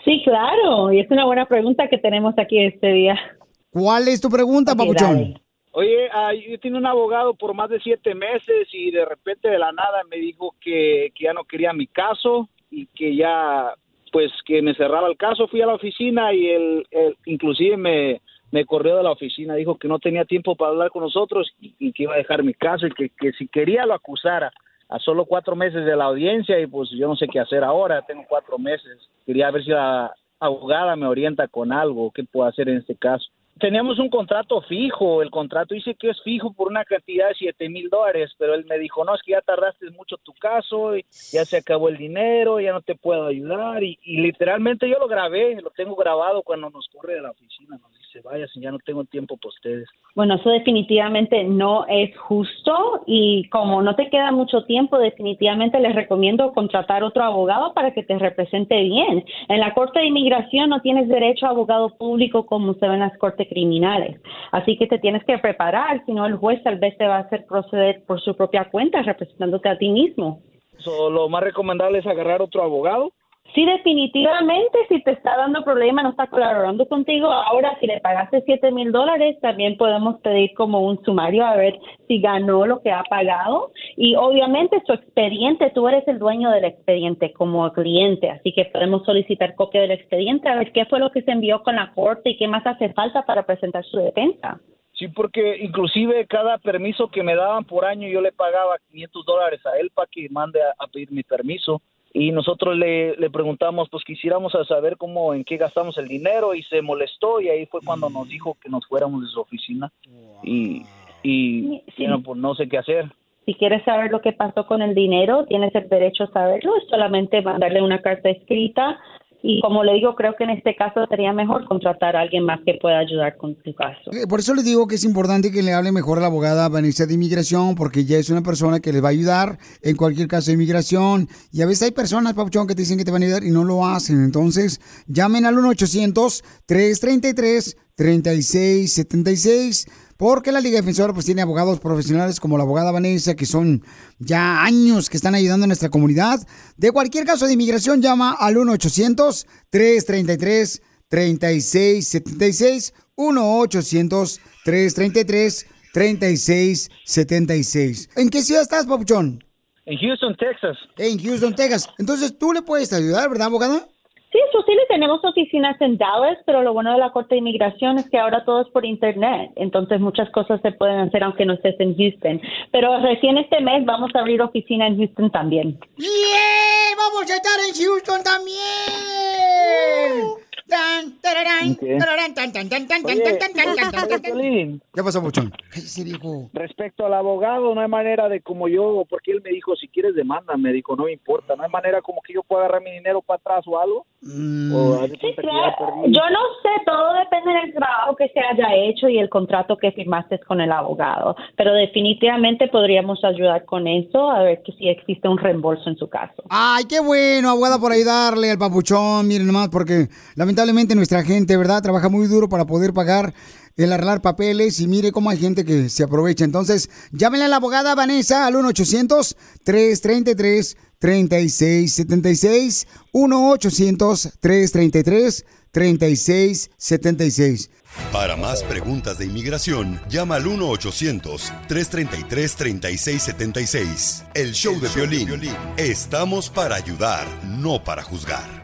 Sí, claro, y es una buena pregunta que tenemos aquí este día. ¿Cuál es tu pregunta, papuchón? Oye, ah, yo tenía un abogado por más de siete meses y de repente de la nada me dijo que, que ya no quería mi caso y que ya, pues, que me cerraba el caso. Fui a la oficina y él, él inclusive me, me corrió de la oficina. Dijo que no tenía tiempo para hablar con nosotros y, y que iba a dejar mi caso y que, que si quería lo acusara. A solo cuatro meses de la audiencia y pues yo no sé qué hacer ahora. Tengo cuatro meses. Quería ver si la abogada me orienta con algo. ¿Qué puedo hacer en este caso? Teníamos un contrato fijo, el contrato dice que es fijo por una cantidad de siete mil dólares, pero él me dijo, no, es que ya tardaste mucho tu caso, y ya se acabó el dinero, ya no te puedo ayudar, y, y literalmente yo lo grabé, lo tengo grabado cuando nos corre de la oficina, nos dice, vaya, si ya no tengo tiempo para ustedes. Bueno, eso definitivamente no es justo y como no te queda mucho tiempo, definitivamente les recomiendo contratar otro abogado para que te represente bien. En la Corte de Inmigración no tienes derecho a abogado público como se ve en las cortes criminales, así que te tienes que preparar, si no el juez tal vez te va a hacer proceder por su propia cuenta representándote a ti mismo. So, lo más recomendable es agarrar otro abogado. Sí, definitivamente, si te está dando problema, no está colaborando contigo, ahora si le pagaste siete mil dólares, también podemos pedir como un sumario a ver si ganó lo que ha pagado. Y obviamente su expediente, tú eres el dueño del expediente como cliente, así que podemos solicitar copia del expediente a ver qué fue lo que se envió con la corte y qué más hace falta para presentar su defensa. Sí, porque inclusive cada permiso que me daban por año yo le pagaba 500 dólares a él para que mande a, a pedir mi permiso. Y nosotros le, le preguntamos, pues quisiéramos a saber cómo, en qué gastamos el dinero y se molestó y ahí fue cuando nos dijo que nos fuéramos de su oficina. Y, y bueno, pues no sé qué hacer. Si quieres saber lo que pasó con el dinero, tienes el derecho a saberlo. Es solamente mandarle una carta escrita. Y como le digo, creo que en este caso sería mejor contratar a alguien más que pueda ayudar con tu caso. Por eso les digo que es importante que le hable mejor a la abogada Vanessa de Inmigración, porque ella es una persona que les va a ayudar en cualquier caso de inmigración. Y a veces hay personas, Papuchón, que te dicen que te van a ayudar y no lo hacen. Entonces, llamen al 1-800-333-3676. Porque la Liga Defensora pues tiene abogados profesionales como la abogada Vanessa, que son ya años que están ayudando a nuestra comunidad. De cualquier caso de inmigración, llama al 1-800-333-3676. 1-800-333-3676. ¿En qué ciudad estás, Papuchón? En Houston, Texas. En Houston, Texas. Entonces tú le puedes ayudar, ¿verdad, abogada? Sí, eso sí, le tenemos oficinas en Dallas, pero lo bueno de la Corte de Inmigración es que ahora todo es por Internet, entonces muchas cosas se pueden hacer aunque no estés en Houston. Pero recién este mes vamos a abrir oficina en Houston también. ¡Bien! ¡Vamos a estar en Houston también! Tan, tararán, Ok. tararán, tan, tan, tan, tan, tan, Oye, tan, tan, tan, tan, tan, tan. Piolín, ¿Qué pasó, Papuchón? Ese viejo. Respecto al abogado, no hay manera de como yo, porque él me dijo, si quieres demanda, me dijo, no me importa, no hay manera como que yo pueda agarrar mi dinero para atrás o algo. O cuenta que ya perdí. Yo no sé, todo depende del trabajo que se haya hecho y el contrato que firmaste con el abogado, pero definitivamente podríamos ayudar con eso, a ver que si existe un reembolso en su caso. Ay, qué bueno, abogada, por ayudarle al papuchón. Miren nomás, porque lamentablemente nuestra gente, ¿verdad? Trabaja muy duro para poder pagar el arreglar papeles y mire cómo hay gente que se aprovecha. Entonces, llámenle a la abogada Vanessa al 1-800-333-3676. 1-800-333-3676. Para más preguntas de inmigración, llama al 1-800-333-3676. El show de violín. Estamos para ayudar, no para juzgar.